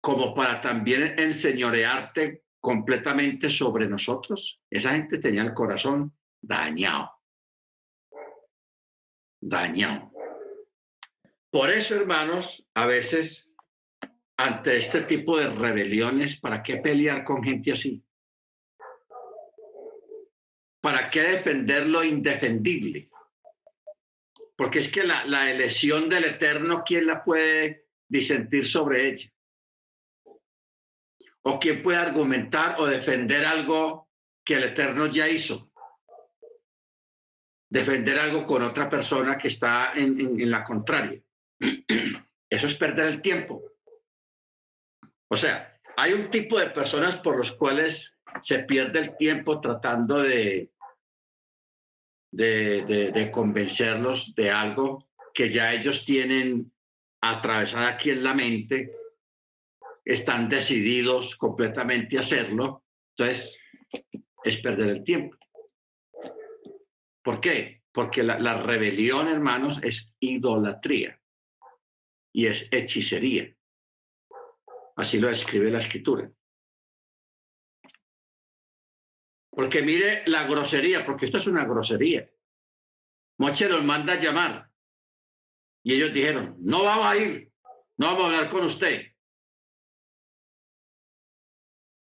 Como para también enseñorearte completamente sobre nosotros. Esa gente tenía el corazón dañado. Dañado. Por eso, hermanos, a veces ante este tipo de rebeliones, ¿para qué pelear con gente así? ¿Para qué defender lo indefendible? Porque es que la, la elección del Eterno, ¿quién la puede disentir sobre ella? ¿O quién puede argumentar o defender algo que el Eterno ya hizo? Defender algo con otra persona que está en, la contraria. Eso es perder el tiempo. O sea, hay un tipo de personas por los cuales se pierde el tiempo tratando de, de, de, convencerlos de algo que ya ellos tienen atravesada aquí en la mente, están decididos completamente a hacerlo, entonces es perder el tiempo. ¿Por qué? Porque la, rebelión, hermanos, es idolatría y es hechicería. Así lo escribe la escritura. Porque mire la grosería, porque esto es una grosería. Moche los manda a llamar. Y ellos dijeron, no vamos a ir, no vamos a hablar con usted.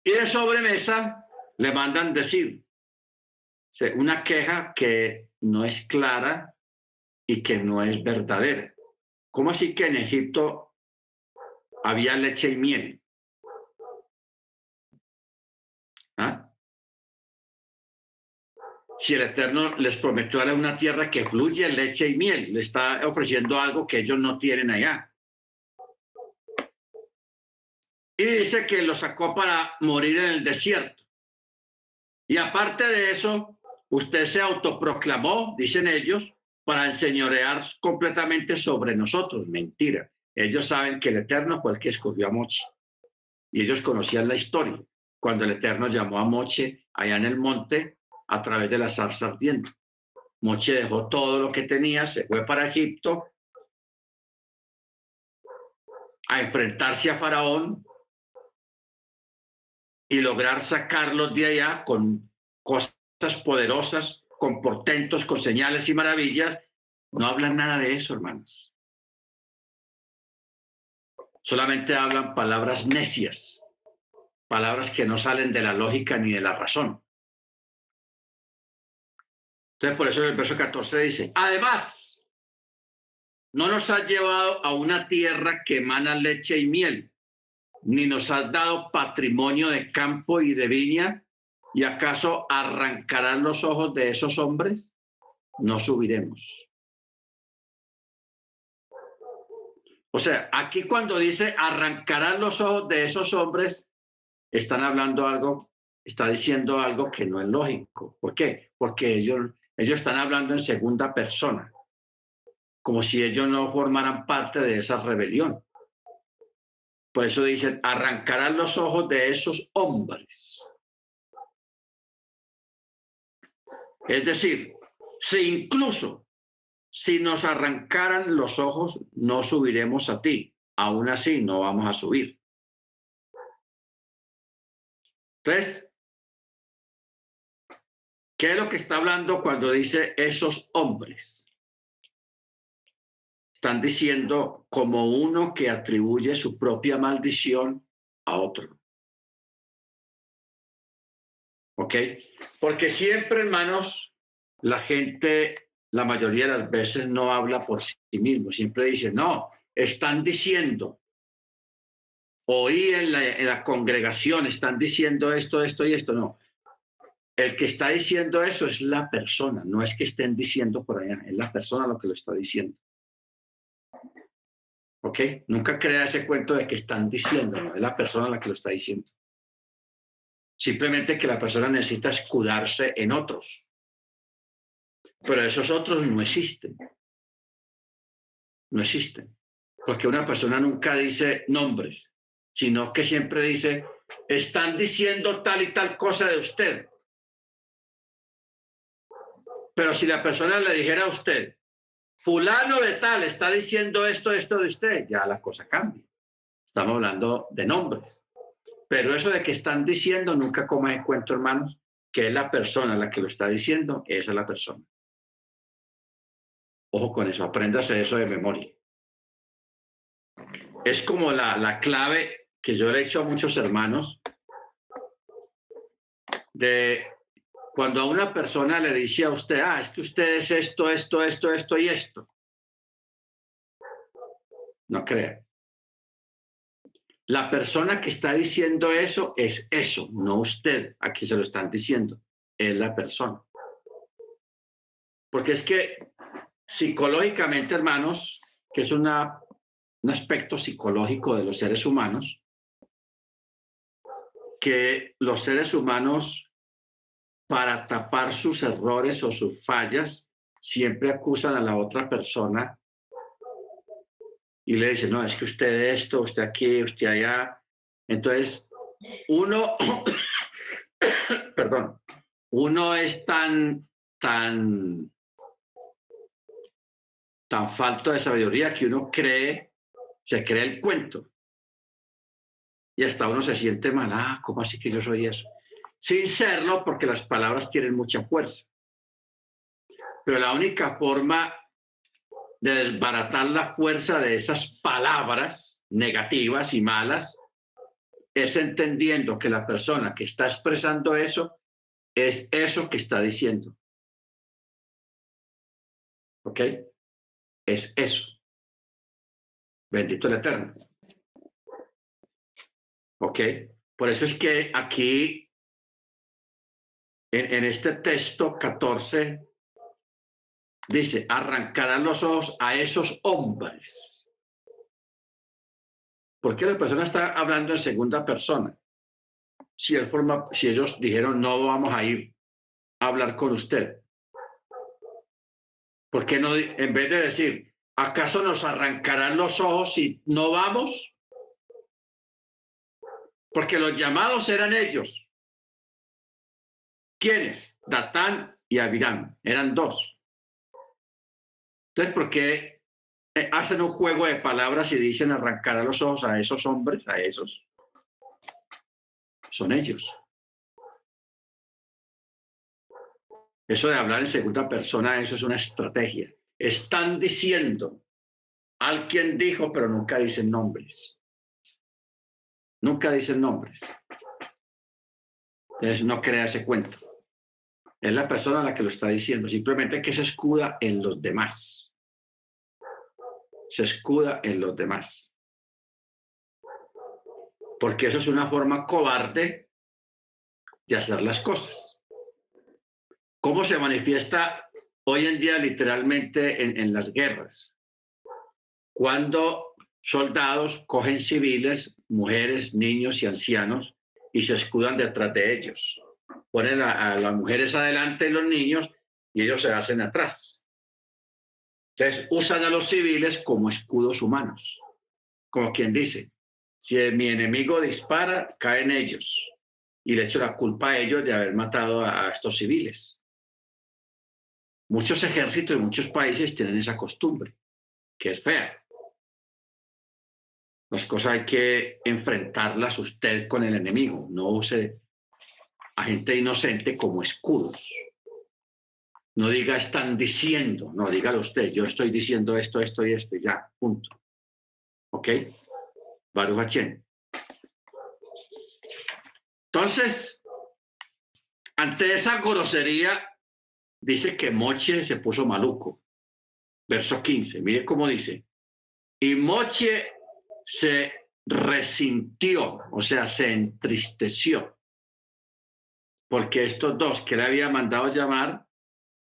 Y de sobremesa le mandan decir una queja que no es clara y que no es verdadera. ¿Cómo así que en Egipto había leche y miel? ¿Ah? si el Eterno les prometió a una tierra que fluye leche y miel, le está ofreciendo algo que ellos no tienen allá. Y dice que lo sacó para morir en el desierto. Y aparte de eso, usted se autoproclamó, dicen ellos, para enseñorear completamente sobre nosotros. Mentira. Ellos saben que el Eterno fue el que escogió a Moche. Y ellos conocían la historia. Cuando el Eterno llamó a Moche allá en el monte, a través de la zarza ardiendo. Moche dejó todo lo que tenía, se fue para Egipto a enfrentarse a Faraón y lograr sacarlos de allá con cosas poderosas, con portentos, con señales y maravillas. No hablan nada de eso, hermanos. Solamente hablan palabras necias, palabras que no salen de la lógica ni de la razón. Entonces, por eso el verso 14 dice, además, no nos has llevado a una tierra que emana leche y miel, ni nos has dado patrimonio de campo y de viña, ¿y acaso arrancarán los ojos de esos hombres? No subiremos. O sea, aquí cuando dice arrancarán los ojos de esos hombres, están hablando algo, está diciendo algo que no es lógico. ¿Por qué? Porque ellos ellos están hablando en segunda persona, como si ellos no formaran parte de esa rebelión. Por eso dicen, arrancarán los ojos de esos hombres. Es decir, si incluso si nos arrancaran los ojos, no subiremos a ti. Aún así, no vamos a subir. Entonces, ¿Qué es lo que está hablando cuando dice esos hombres? Están diciendo como uno que atribuye su propia maldición a otro. ¿Ok? Porque siempre, hermanos, la gente, la mayoría de las veces no habla por sí mismo, siempre dice, no, están diciendo, oí en la, en la congregación, están diciendo esto, esto y esto, no el que está diciendo eso es la persona, no es que estén diciendo por allá, es la persona lo que lo está diciendo. ¿Ok? Nunca crea ese cuento de que están diciendo, no, es la persona la que lo está diciendo. Simplemente que la persona necesita escudarse en otros. Pero esos otros no existen. No existen. Porque una persona nunca dice nombres, sino que siempre dice, están diciendo tal y tal cosa de usted. Pero si la persona le dijera a usted, fulano de tal está diciendo esto, esto de usted, ya la cosa cambia. Estamos hablando de nombres. Pero eso de que están diciendo, nunca coma en cuenta, hermanos, que es la persona la que lo está diciendo, esa es la persona. Ojo con eso, apréndase eso de memoria. Es como la, la clave que yo le he hecho a muchos hermanos de cuando a una persona le dice a usted, ah, es que usted es esto, esto, esto, esto y esto. No crea. La persona que está diciendo eso es eso, no usted. Aquí se lo están diciendo. Es la persona. Porque es que psicológicamente, hermanos, que es un aspecto psicológico de los seres humanos, que los seres humanos para tapar sus errores o sus fallas, siempre acusan a la otra persona y le dice, no, es que usted esto, usted aquí, usted allá. Entonces, uno, perdón, uno es tan, tan, tan falto de sabiduría que uno cree, se cree el cuento. Y hasta uno se siente mal, ah, ¿cómo así que yo soy eso? Sin serlo, porque las palabras tienen mucha fuerza. Pero la única forma de desbaratar la fuerza de esas palabras negativas y malas es entendiendo que la persona que está expresando eso es eso que está diciendo. ¿Ok? Es eso. Bendito el Eterno. ¿Ok? Por eso es que aquí, en, este texto 14, Dice, arrancarán los ojos a esos hombres. ¿Por qué la persona está hablando en segunda persona? Si, forma, si ellos dijeron, no vamos a ir a hablar con usted. ¿Por qué no, en vez de decir, ¿acaso nos arrancarán los ojos si no vamos? Porque los llamados eran ellos. ¿Quiénes? Datán y Abiram. Eran dos. Entonces, ¿por qué eh, hacen un juego de palabras y dicen arrancar a los ojos a esos hombres, a esos? Son ellos. Eso de hablar en segunda persona, eso es una estrategia. Están diciendo, alguien dijo, pero nunca dicen nombres. Nunca dicen nombres. Entonces no crea ese cuento. Es la persona la que lo está diciendo, simplemente que se escuda en los demás se escuda en los demás. Porque eso es una forma cobarde de hacer las cosas. ¿Cómo se manifiesta hoy en día literalmente en, las guerras? Cuando soldados cogen civiles, mujeres, niños y ancianos y se escudan detrás de ellos. Ponen a las mujeres adelante y los niños y ellos se hacen atrás. Entonces usan a los civiles como escudos humanos, como quien dice, si mi enemigo dispara, caen ellos y le echo la culpa a ellos de haber matado a, estos civiles. Muchos ejércitos y muchos países tienen esa costumbre, que es fea. Las cosas hay que enfrentarlas usted con el enemigo, no use a gente inocente como escudos. No diga están diciendo, no, dígalo usted, yo estoy diciendo esto, esto y esto, ya, punto. ¿Ok? Baruch Entonces, ante esa grosería, dice que Moche se puso maluco. Verso 15, mire cómo dice. Y Moche se resintió, o sea, se entristeció, porque estos dos que le había mandado llamar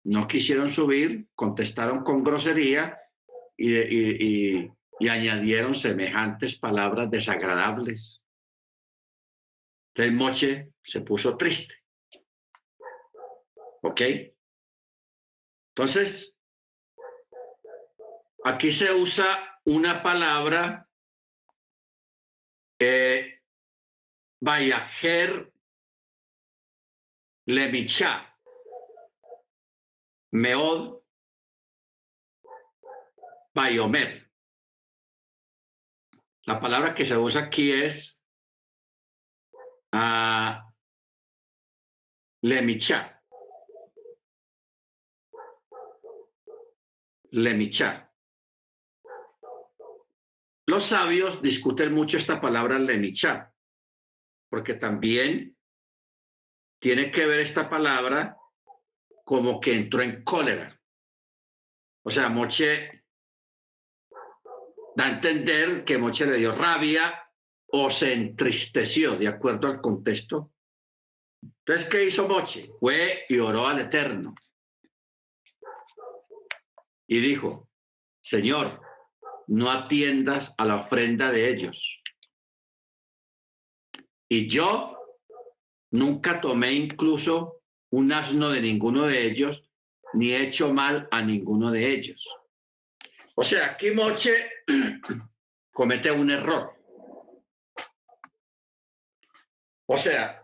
no quisieron subir, contestaron con grosería y, añadieron semejantes palabras desagradables. Entonces Moche se puso triste. ¿Ok? Entonces, aquí se usa una palabra, eh, Levichá. Meod Bayomer. La palabra que se usa aquí es uh, lemicha. Lemicha. Los sabios discuten mucho esta palabra lemicha, porque también tiene que ver esta palabra como que entró en cólera. O sea, Moche da a entender que Moche le dio rabia o se entristeció, de acuerdo al contexto. Entonces, ¿qué hizo Moche? Fue y oró al Eterno. Y dijo, Señor, no atiendas a la ofrenda de ellos. Y yo nunca tomé incluso un asno de ninguno de ellos, ni hecho mal a ninguno de ellos. O sea, aquí Moche comete un error. O sea,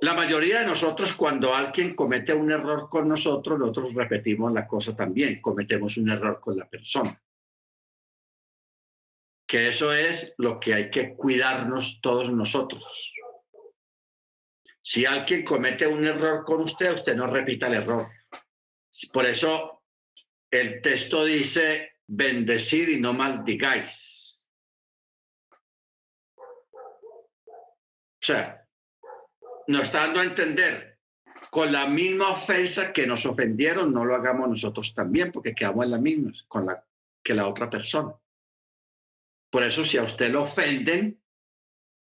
la mayoría de nosotros cuando alguien comete un error con nosotros, nosotros repetimos la cosa también, cometemos un error con la persona. Que eso es lo que hay que cuidarnos todos nosotros. Si alguien comete un error con usted, usted no repita el error. Por eso el texto dice, bendecid y no maldigáis. O sea, nos está dando a entender, con la misma ofensa que nos ofendieron, no lo hagamos nosotros también, porque quedamos en la misma con la, que la otra persona. Por eso, si a usted lo ofenden,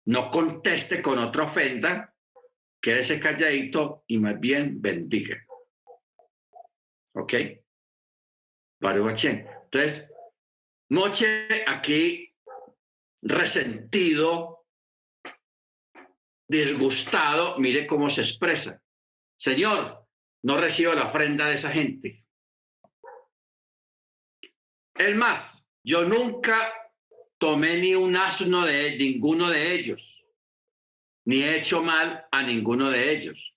no conteste con otra ofenda, quédese calladito y más bien bendiga. ¿Ok? Entonces, Moche aquí resentido, disgustado, mire cómo se expresa. Señor, no recibo la ofrenda de esa gente. El más, yo nunca tomé ni un asno de ninguno de ellos, ni he hecho mal a ninguno de ellos.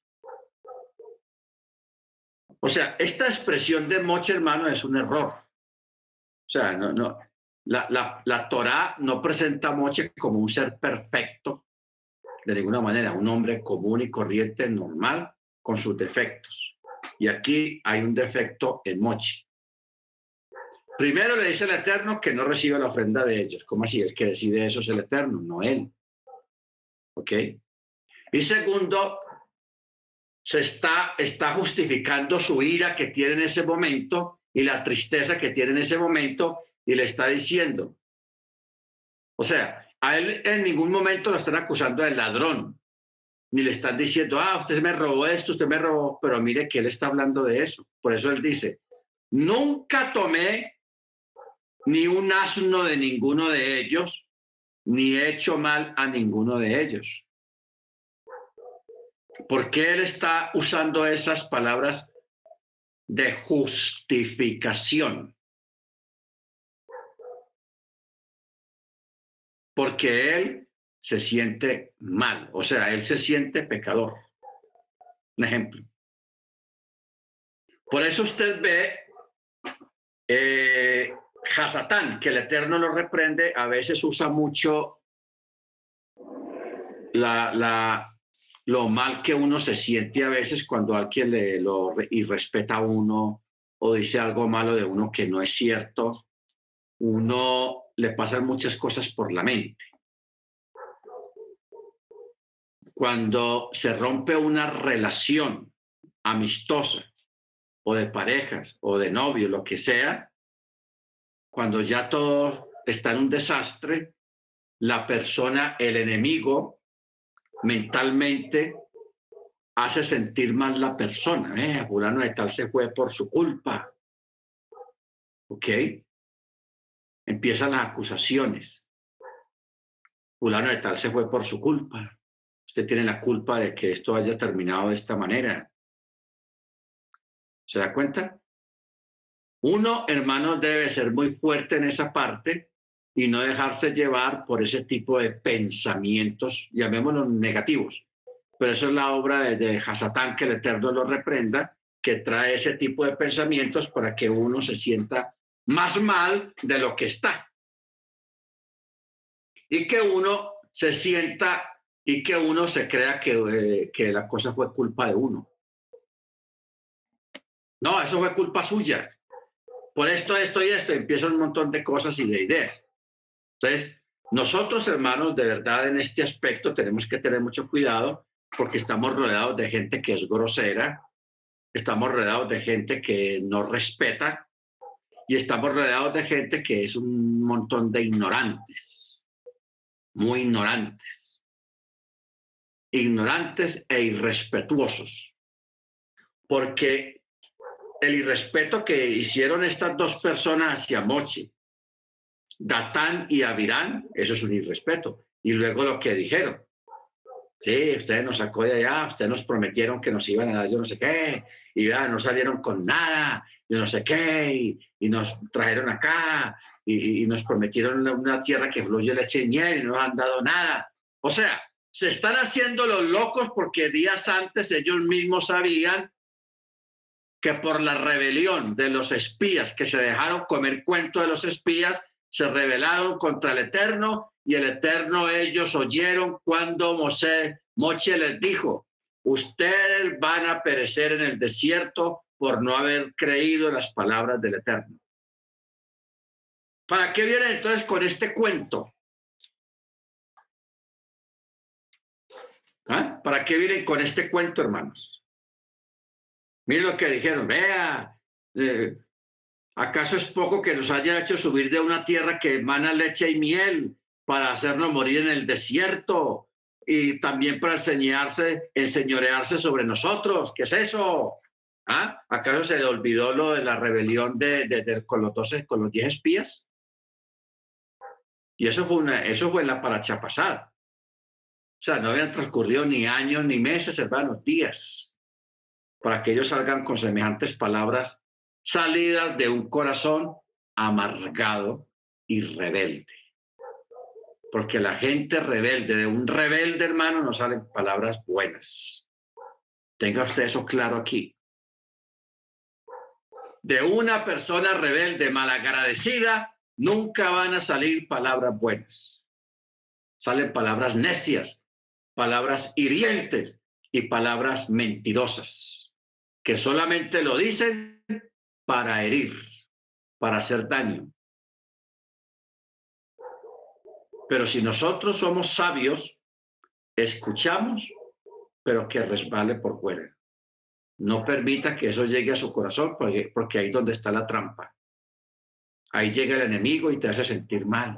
O sea, esta expresión de Moche, hermano, es un error. O sea, no, no, la, la, la Torah no presenta a Moche como un ser perfecto, de ninguna manera, un hombre común y corriente, normal, con sus defectos. Y aquí hay un defecto en Moche. Primero le dice el Eterno que no recibe la ofrenda de ellos. ¿Cómo así? El que decide eso es el Eterno, no él. ¿Ok? Y segundo, se está, está justificando su ira que tiene en ese momento y la tristeza que tiene en ese momento y le está diciendo. O sea, a él en ningún momento lo están acusando de ladrón, ni le están diciendo, ah, usted me robó esto, usted me robó, pero mire que él está hablando de eso. Por eso él dice, nunca tomé ni un asno de ninguno de ellos, ni he hecho mal a ninguno de ellos. ¿Por qué él está usando esas palabras de justificación? Porque él se siente mal, o sea, él se siente pecador. Un ejemplo. Por eso usted ve eh, Hasatán, que el Eterno lo reprende, a veces usa mucho la, lo mal que uno se siente a veces cuando alguien le lo irrespeta a uno o dice algo malo de uno que no es cierto, uno le pasan muchas cosas por la mente. Cuando se rompe una relación amistosa o de parejas o de novio, lo que sea, cuando ya todo está en un desastre, la persona, el enemigo, mentalmente hace sentir mal la persona. ¿eh? Fulano de tal se fue por su culpa. ¿Ok? Empiezan las acusaciones. Fulano de tal se fue por su culpa. Usted tiene la culpa de que esto haya terminado de esta manera. ¿Se da cuenta? Uno, hermano, debe ser muy fuerte en esa parte y no dejarse llevar por ese tipo de pensamientos, llamémoslos negativos. Pero eso es la obra de, de Hasatán, que el Eterno lo reprenda, que trae ese tipo de pensamientos para que uno se sienta más mal de lo que está. Y que uno se sienta y que uno se crea que, eh, que la cosa fue culpa de uno. No, eso fue culpa suya. Por esto, esto y esto, empieza un montón de cosas y de ideas. Entonces, nosotros, hermanos, de verdad en este aspecto tenemos que tener mucho cuidado porque estamos rodeados de gente que es grosera, estamos rodeados de gente que no respeta y estamos rodeados de gente que es un montón de ignorantes, muy ignorantes, ignorantes e irrespetuosos, porque el irrespeto que hicieron estas dos personas hacia Mochi Datán y Avirán, eso es un irrespeto. Y luego lo que dijeron. Sí, ustedes nos sacó de allá, ustedes nos prometieron que nos iban a dar yo no sé qué, y ya no salieron con nada, yo no sé qué, y, nos trajeron acá, y, nos prometieron una, tierra que fluye leche y miel, y no han dado nada. O sea, se están haciendo los locos porque días antes ellos mismos sabían que por la rebelión de los espías que se dejaron comer cuento de los espías, se rebelaron contra el Eterno y el Eterno ellos oyeron cuando Mosé, Moche les dijo, ustedes van a perecer en el desierto por no haber creído las palabras del Eterno. ¿Para qué viene entonces con este cuento? ¿Ah? ¿Para qué vienen con este cuento, hermanos? Miren lo que dijeron, vea, eh, ¿acaso es poco que nos haya hecho subir de una tierra que emana leche y miel para hacernos morir en el desierto y también para enseñarse, enseñorearse sobre nosotros? ¿Qué es eso? ¿Ah? ¿Acaso se le olvidó lo de la rebelión de, con, los con los diez espías? Y eso fue, una, eso fue la paracha pasada. O sea, no habían transcurrido ni años ni meses, hermanos, días, para que ellos salgan con semejantes palabras salidas de un corazón amargado y rebelde. Porque la gente rebelde, de un rebelde hermano, no salen palabras buenas. Tenga usted eso claro aquí. De una persona rebelde, malagradecida, nunca van a salir palabras buenas. Salen palabras necias, palabras hirientes y palabras mentirosas, que solamente lo dicen para herir, para hacer daño. Pero si nosotros somos sabios, escuchamos, pero que resbale por fuera. No permita que eso llegue a su corazón, porque, ahí es donde está la trampa. Ahí llega el enemigo y te hace sentir mal.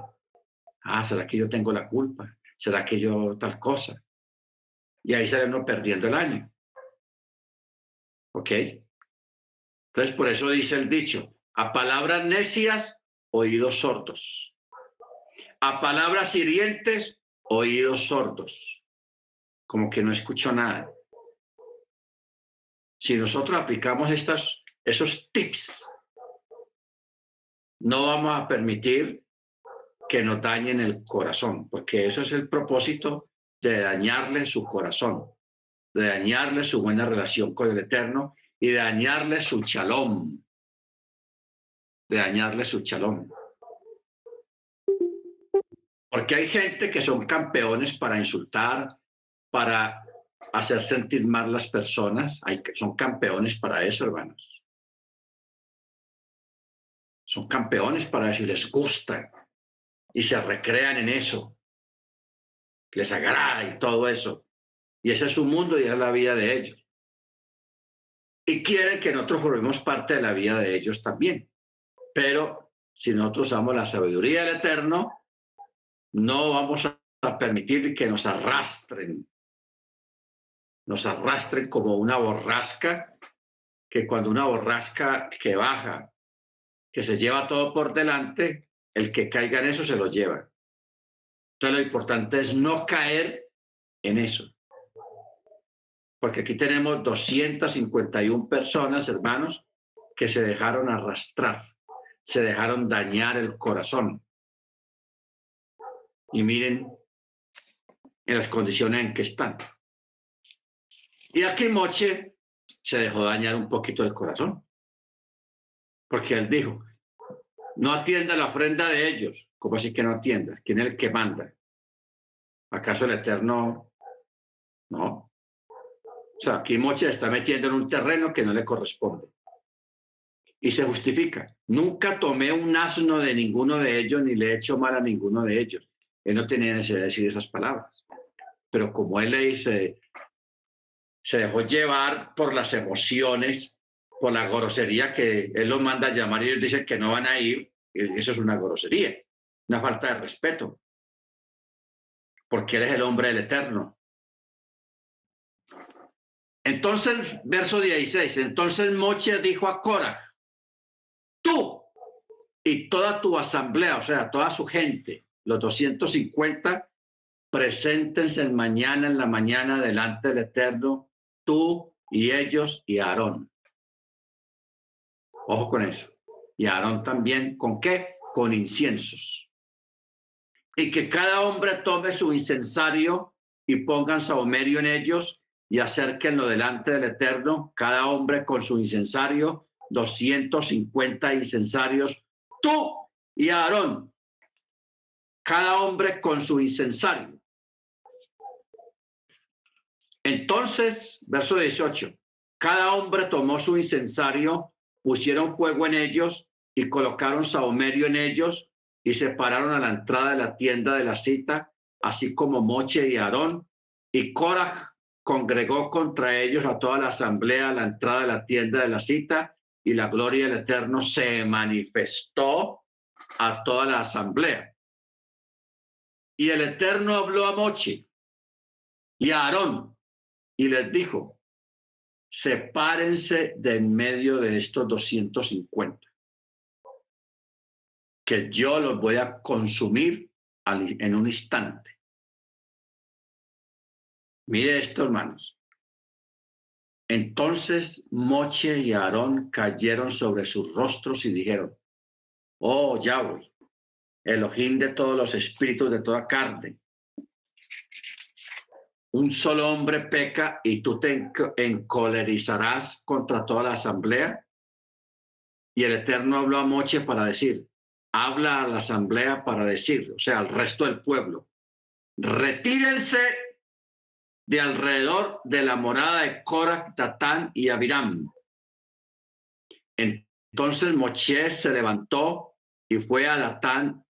Ah, ¿será que yo tengo la culpa? ¿Será que yo tal cosa? y ahí sale uno perdiendo el año. ¿Ok? Entonces, por eso dice el dicho, a palabras necias, oídos sordos. A palabras hirientes, oídos sordos. Como que no escucho nada. Si nosotros aplicamos estas, esos tips, no vamos a permitir que nos dañen el corazón, porque eso es el propósito de dañarle su corazón, de dañarle su buena relación con el Eterno y de dañarle su chalón, de dañarle su chalón. Porque hay gente que son campeones para insultar, para hacer sentir mal las personas. Hay, son campeones para eso, hermanos. Son campeones para eso y les gusta y se recrean en eso les agrada y todo eso. Y ese es su mundo y es la vida de ellos. Y quieren que nosotros formemos parte de la vida de ellos también. Pero si nosotros usamos la sabiduría del Eterno, no vamos a permitir que nos arrastren, nos arrastren como una borrasca, que cuando una borrasca que baja, que se lleva todo por delante, el que caiga en eso se lo lleva. Entonces lo importante es no caer en eso. Porque aquí tenemos 251 personas, hermanos, que se dejaron arrastrar, se dejaron dañar el corazón. Y miren en las condiciones en que están. Y aquí Moche se dejó dañar un poquito el corazón. Porque él dijo, no atienda la ofrenda de ellos, ¿Cómo así que no atiendas? ¿Quién es el que manda? ¿Acaso el Eterno? No. O sea, aquí Moche está metiendo en un terreno que no le corresponde. Y se justifica. Nunca tomé un asno de ninguno de ellos ni le he hecho mal a ninguno de ellos. Él no tenía necesidad de decir esas palabras. Pero como él le dice, se dejó llevar por las emociones, por la grosería que él los manda a llamar y ellos dicen que no van a ir, eso es una grosería una falta de respeto, porque Él es el hombre del eterno. Entonces, verso 16, entonces Moche dijo a Cora, tú y toda tu asamblea, o sea, toda su gente, los 250, preséntense mañana en la mañana delante del Eterno, tú y ellos y Aarón. Ojo con eso. Y Aarón también, ¿con qué? Con inciensos. Y que cada hombre tome su incensario y pongan saumerio en ellos y acérquenlo delante del Eterno, cada hombre con su incensario, 250 incensarios, tú y Aarón, cada hombre con su incensario. Entonces, verso 18, cada hombre tomó su incensario, pusieron fuego en ellos y colocaron saumerio en ellos y se pararon a la entrada de la tienda de la cita, así como Moche y Aarón. Y Korah congregó contra ellos a toda la asamblea a la entrada de la tienda de la cita y la gloria del Eterno se manifestó a toda la asamblea. Y el Eterno habló a Mochi y a Aarón y les dijo, sepárense de en medio de estos 250, que yo los voy a consumir en un instante. Mire esto, hermanos. Entonces Moche y Aarón cayeron sobre sus rostros y dijeron, oh Yahweh, Elohim de todos los espíritus de toda carne, un solo hombre peca y tú te encolerizarás contra toda la asamblea. Y el Eterno habló a Moche para decir, habla a la asamblea para decir, o sea, al resto del pueblo, retírense de alrededor de la morada de Korah, Tatán y Abiram. Entonces Moche se levantó y fue a Datán,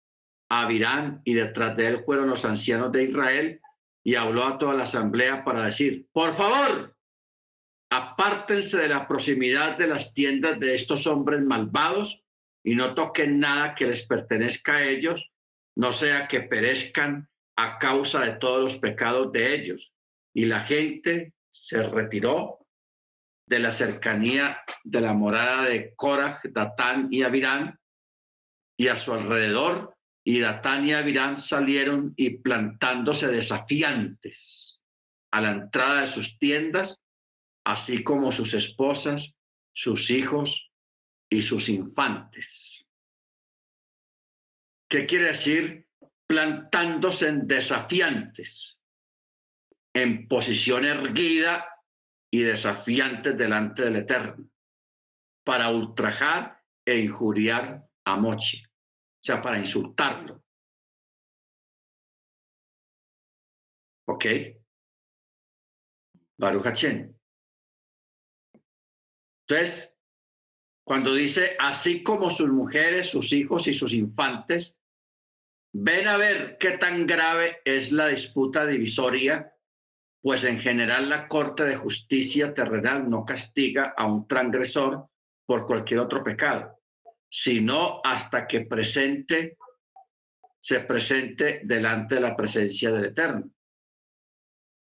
a Abiram, y detrás de él fueron los ancianos de Israel y habló a toda la asamblea para decir, por favor, apártense de la proximidad de las tiendas de estos hombres malvados y no toquen nada que les pertenezca a ellos, no sea que perezcan a causa de todos los pecados de ellos. Y la gente se retiró de la cercanía de la morada de Korah, Datán y Abirán, y a su alrededor y Datán y Abirán salieron y plantándose desafiantes a la entrada de sus tiendas, así como sus esposas, sus hijos y sus infantes. ¿Qué quiere decir? Plantándose en desafiantes, en posición erguida y desafiantes delante del Eterno, para ultrajar e injuriar a Mochi sea, para insultarlo. ¿Ok? Baruch Entonces, cuando dice, así como sus mujeres, sus hijos y sus infantes, ven a ver qué tan grave es la disputa divisoria, pues en general la Corte de Justicia terrenal no castiga a un transgresor por cualquier otro pecado sino hasta que presente, se presente delante de la presencia del Eterno.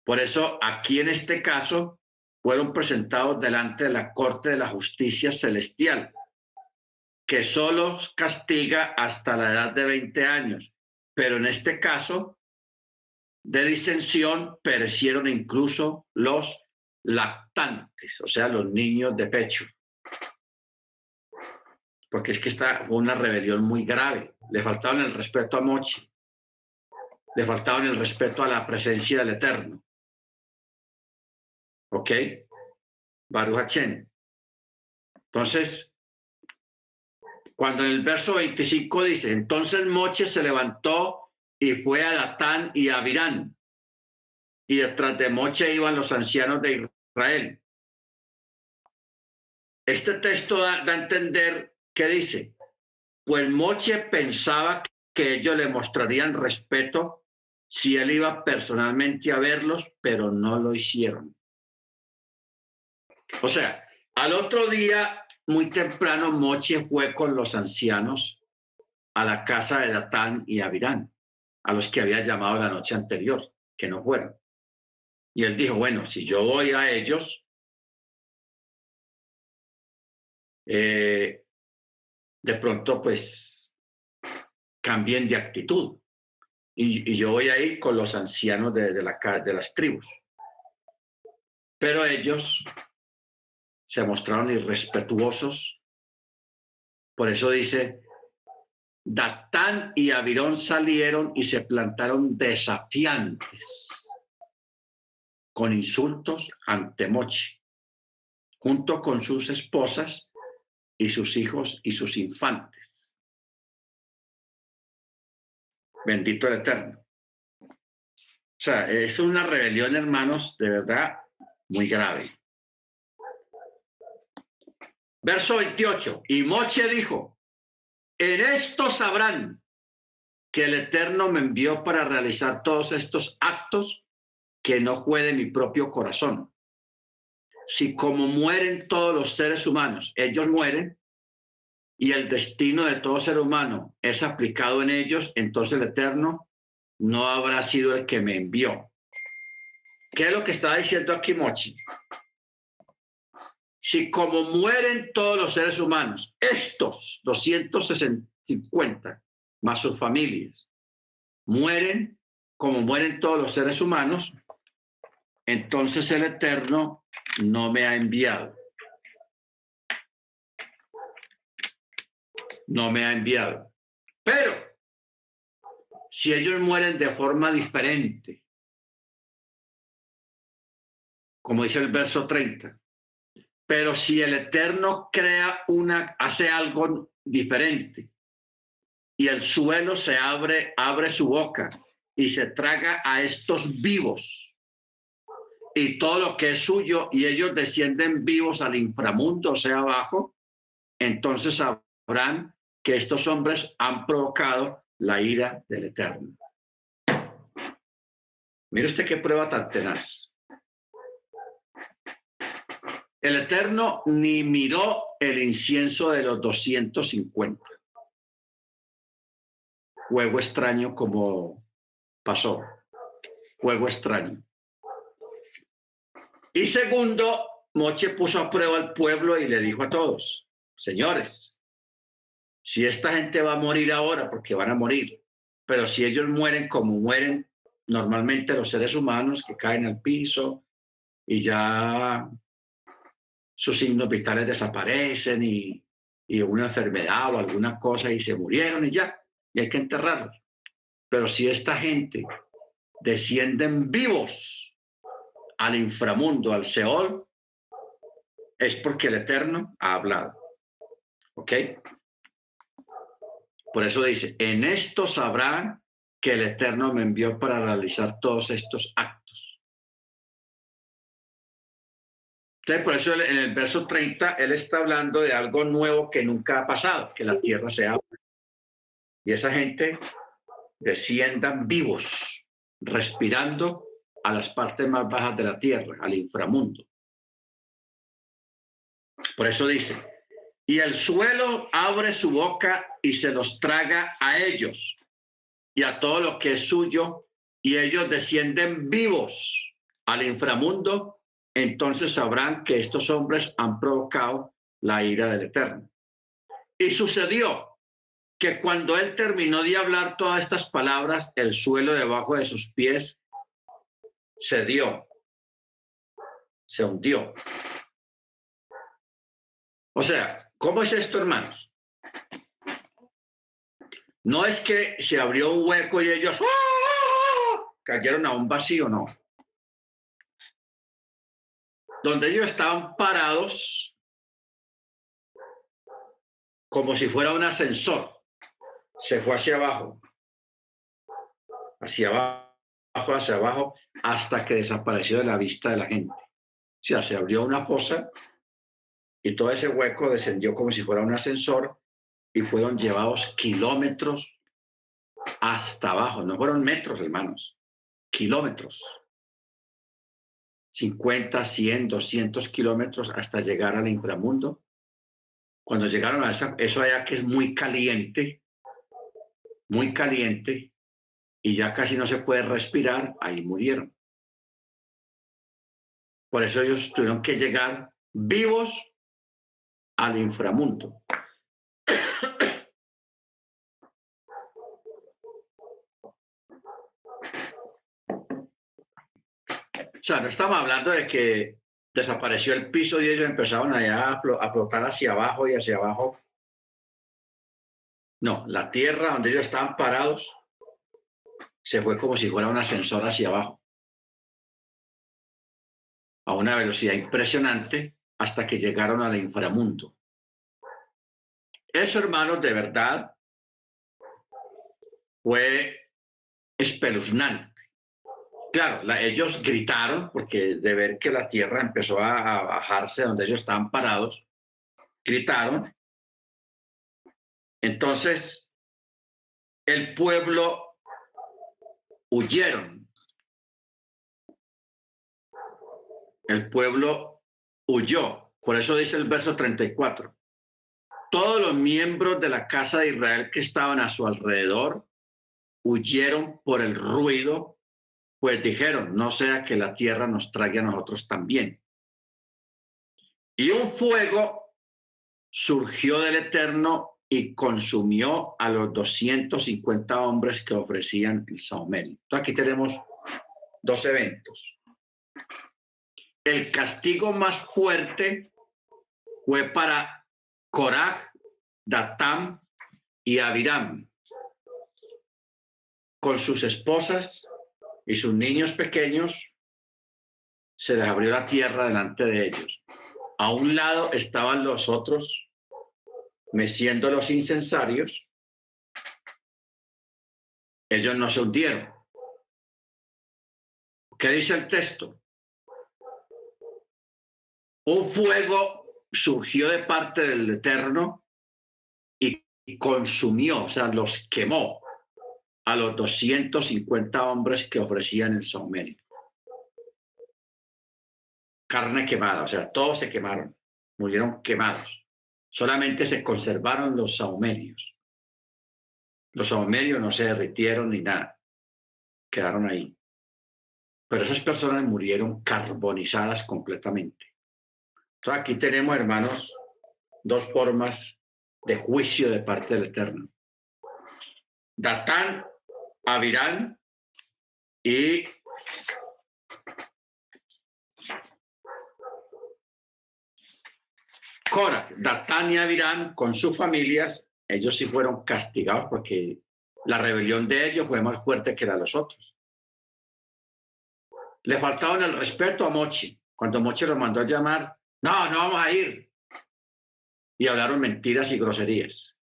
Por eso, aquí en este caso, fueron presentados delante de la Corte de la Justicia Celestial, que solo castiga hasta la edad de 20 años, pero en este caso de disensión perecieron incluso los lactantes, o sea, los niños de pecho porque es que esta fue una rebelión muy grave. Le faltaban el respeto a Mochi, le faltaban el respeto a la presencia del Eterno. ¿Ok? Baruch Entonces, cuando en el verso 25 dice, entonces Moche se levantó y fue a Datán y a Virán, y detrás de Moche iban los ancianos de Israel. Este texto da, a entender ¿Qué dice? Pues Moche pensaba que ellos le mostrarían respeto si él iba personalmente a verlos, pero no lo hicieron. O sea, al otro día, muy temprano, Moche fue con los ancianos a la casa de Datán y Abirán, a los que había llamado la noche anterior, que no fueron. Y él dijo, bueno, si yo voy a ellos, eh, de pronto pues cambien de actitud. y, yo voy ahí con los ancianos de las tribus. Pero ellos se mostraron irrespetuosos. Por eso dice, Datán y Abirón salieron y se plantaron desafiantes con insultos ante Mochi, junto con sus esposas y sus hijos y sus infantes. Bendito el Eterno. O sea, es una rebelión, hermanos, de verdad muy grave. Verso 28. Y Moche dijo, en esto sabrán que el Eterno me envió para realizar todos estos actos que no fue mi propio corazón. Si como mueren todos los seres humanos, ellos mueren, y el destino de todo ser humano es aplicado en ellos, entonces el Eterno no habrá sido el que me envió. ¿Qué es lo que está diciendo aquí Mochi? Si como mueren todos los seres humanos, estos 250 más sus familias, mueren como mueren todos los seres humanos, entonces el Eterno no me ha enviado. No me ha enviado. Pero si ellos mueren de forma diferente, como dice el verso 30. Pero si el Eterno crea una, hace algo diferente y el suelo se abre, abre su boca y se traga a estos vivos y todo lo que es suyo y ellos descienden vivos al inframundo, o sea, abajo, entonces sabrán que estos hombres han provocado la ira del Eterno. Mire usted qué prueba tan tenaz. El Eterno ni miró el incienso de los 250. Juego extraño como pasó. Juego extraño. Y segundo, Moche puso a prueba al pueblo y le dijo a todos, señores, si esta gente va a morir ahora, porque van a morir, pero si ellos mueren como mueren normalmente los seres humanos que caen al piso y ya sus signos vitales desaparecen y, una enfermedad o alguna cosa y se murieron y ya, y hay que enterrarlos. Pero si esta gente descienden vivos al inframundo, al Seol, es porque el Eterno ha hablado. ¿Ok? Por eso dice, en esto sabrán que el Eterno me envió para realizar todos estos actos. Entonces, por eso en el verso 30, él está hablando de algo nuevo que nunca ha pasado, que la tierra se abre. Y esa gente desciendan vivos, respirando a las partes más bajas de la tierra, al inframundo. Por eso dice, y el suelo abre su boca y se los traga a ellos y a todo lo que es suyo, y ellos descienden vivos al inframundo entonces sabrán que estos hombres han provocado la ira del Eterno. Y sucedió que cuando él terminó de hablar todas estas palabras, el suelo debajo de sus pies se dio, se hundió. O sea, ¿cómo es esto, hermanos? No es que se abrió un hueco y ellos ¡ah! cayeron a un vacío, no donde ellos estaban parados como si fuera un ascensor. Se fue hacia abajo, hacia abajo, hacia abajo, hasta que desapareció de la vista de la gente. O sea, se abrió una fosa y todo ese hueco descendió como si fuera un ascensor y fueron llevados kilómetros hasta abajo. No fueron metros, hermanos, kilómetros. 50, 100, 200 kilómetros hasta llegar al inframundo. Cuando llegaron a esa, eso allá que es muy caliente, muy caliente, y ya casi no se puede respirar, ahí murieron. Por eso ellos tuvieron que llegar vivos al inframundo. Sea, no estamos hablando de que desapareció el piso y ellos empezaron a, a flotar hacia abajo y hacia abajo. No, la tierra donde ellos estaban parados se fue como si fuera un ascensor hacia abajo. A una velocidad impresionante hasta que llegaron al inframundo. Eso, hermanos, de verdad fue espeluznante. Claro, ellos gritaron porque de ver que la tierra empezó a, a bajarse donde ellos estaban parados, gritaron. Entonces, el pueblo huyeron. El pueblo huyó. Por eso dice el verso 34. Todos los miembros de la casa de Israel que estaban a su alrededor huyeron por el ruido, pues dijeron, no sea que la tierra nos traiga a nosotros también. Y un fuego surgió del Eterno y consumió a los 250 hombres que ofrecían el. Entonces aquí tenemos dos eventos. El castigo más fuerte fue para Coraj, Datam y Abiram, con sus esposas y sus niños pequeños, se les abrió la tierra delante de ellos. A un lado estaban los otros meciendo los incensarios. Ellos no se hundieron. ¿Qué dice el texto? Un fuego surgió de parte del Eterno y consumió, o sea, los quemó a los 250 hombres que ofrecían el saumerio. Carne quemada, o sea, todos se quemaron, murieron quemados. Solamente se conservaron los saumerios. Los saumerios no se derritieron ni nada, quedaron ahí. Pero esas personas murieron carbonizadas completamente. Entonces aquí tenemos, hermanos, dos formas de juicio de parte del Eterno. Datán Avirán y Cora, Datán y Avirán con sus familias, ellos sí fueron castigados porque la rebelión de ellos fue más fuerte que la de los otros. Le faltaban el respeto a Mochi. Cuando Mochi los mandó a llamar, no, no vamos a ir. Y hablaron mentiras y groserías.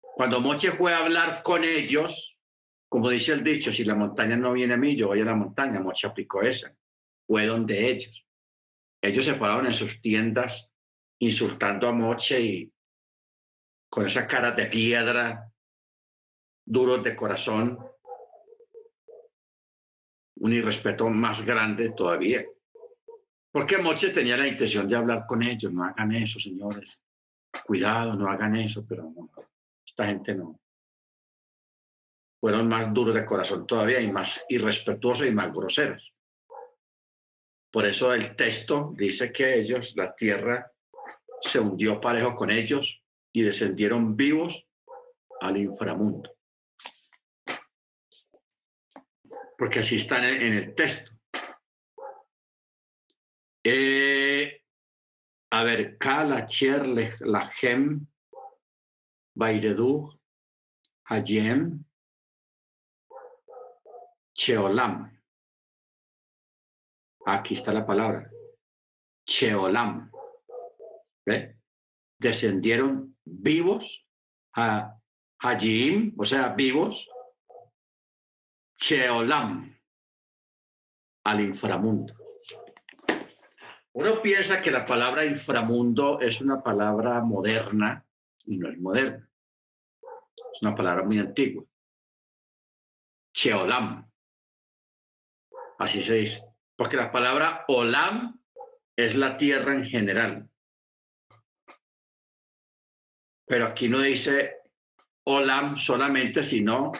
Cuando Moche fue a hablar con ellos, como dice el dicho, si la montaña no viene a mí, yo voy a la montaña, Moche aplicó esa. Fue donde ellos. Ellos se pararon en sus tiendas insultando a Moche y con esa cara de piedra, duros de corazón, un irrespeto más grande todavía. Porque Moche tenía la intención de hablar con ellos, no hagan eso, señores. Cuidado, no hagan eso, pero esta gente no fueron más duros de corazón todavía y más irrespetuosos y más groseros. Por eso el texto dice que ellos, la tierra, se hundió parejo con ellos y descendieron vivos al inframundo. Porque así está en el, texto. Eh, a ver, Kalacher, Lahem, Bairedu, Hayem, Cheolam. Aquí está la palabra. Cheolam. ¿Ve? Descendieron vivos a Hajim, o sea, vivos. Cheolam. Al inframundo. Uno piensa que la palabra inframundo es una palabra moderna y no es moderna. Es una palabra muy antigua. Cheolam. Así se dice. Porque la palabra olam es la tierra en general. Pero aquí no dice olam solamente, sino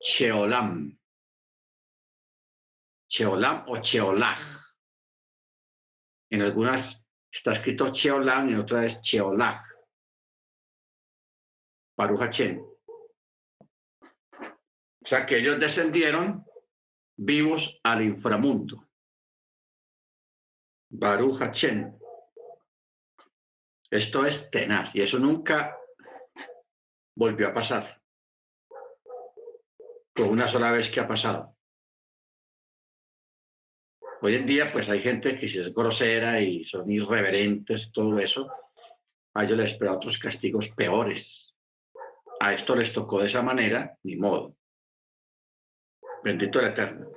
cheolam. Cheolam o cheolaj. En algunas está escrito cheolam y en otras es cheolaj. Baruch O sea que ellos descendieron vivos al inframundo. Baruch Esto es tenaz y eso nunca volvió a pasar. Por una sola vez que ha pasado. Hoy en día, pues hay gente que si es grosera y son irreverentes, todo eso, a ellos les espera otros castigos peores. A esto les tocó de esa manera, ni modo. Bendito el Eterno.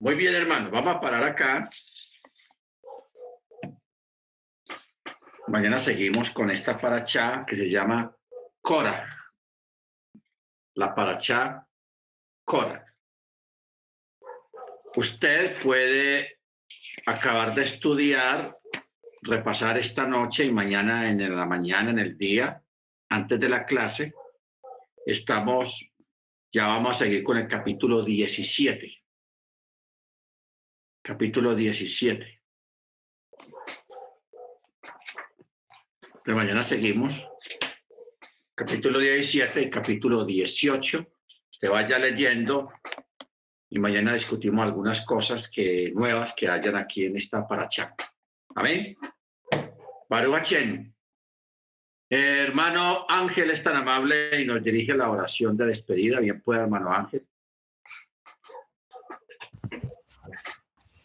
Muy bien, hermano, vamos a parar acá. Mañana seguimos con esta paracha que se llama Korah. La paracha Korah. Usted puede acabar de estudiar, repasar esta noche y mañana en la mañana, en el día, antes de la clase. Estamos, ya vamos a seguir con el capítulo 17. Capítulo 17. De mañana seguimos. Capítulo 17 y capítulo 18. Usted vaya leyendo y mañana discutimos algunas cosas que, nuevas que hayan aquí en esta paracha. Amén. Baruachen. Hermano Ángel es tan amable y nos dirige la oración de despedida. Bien pueda, hermano Ángel.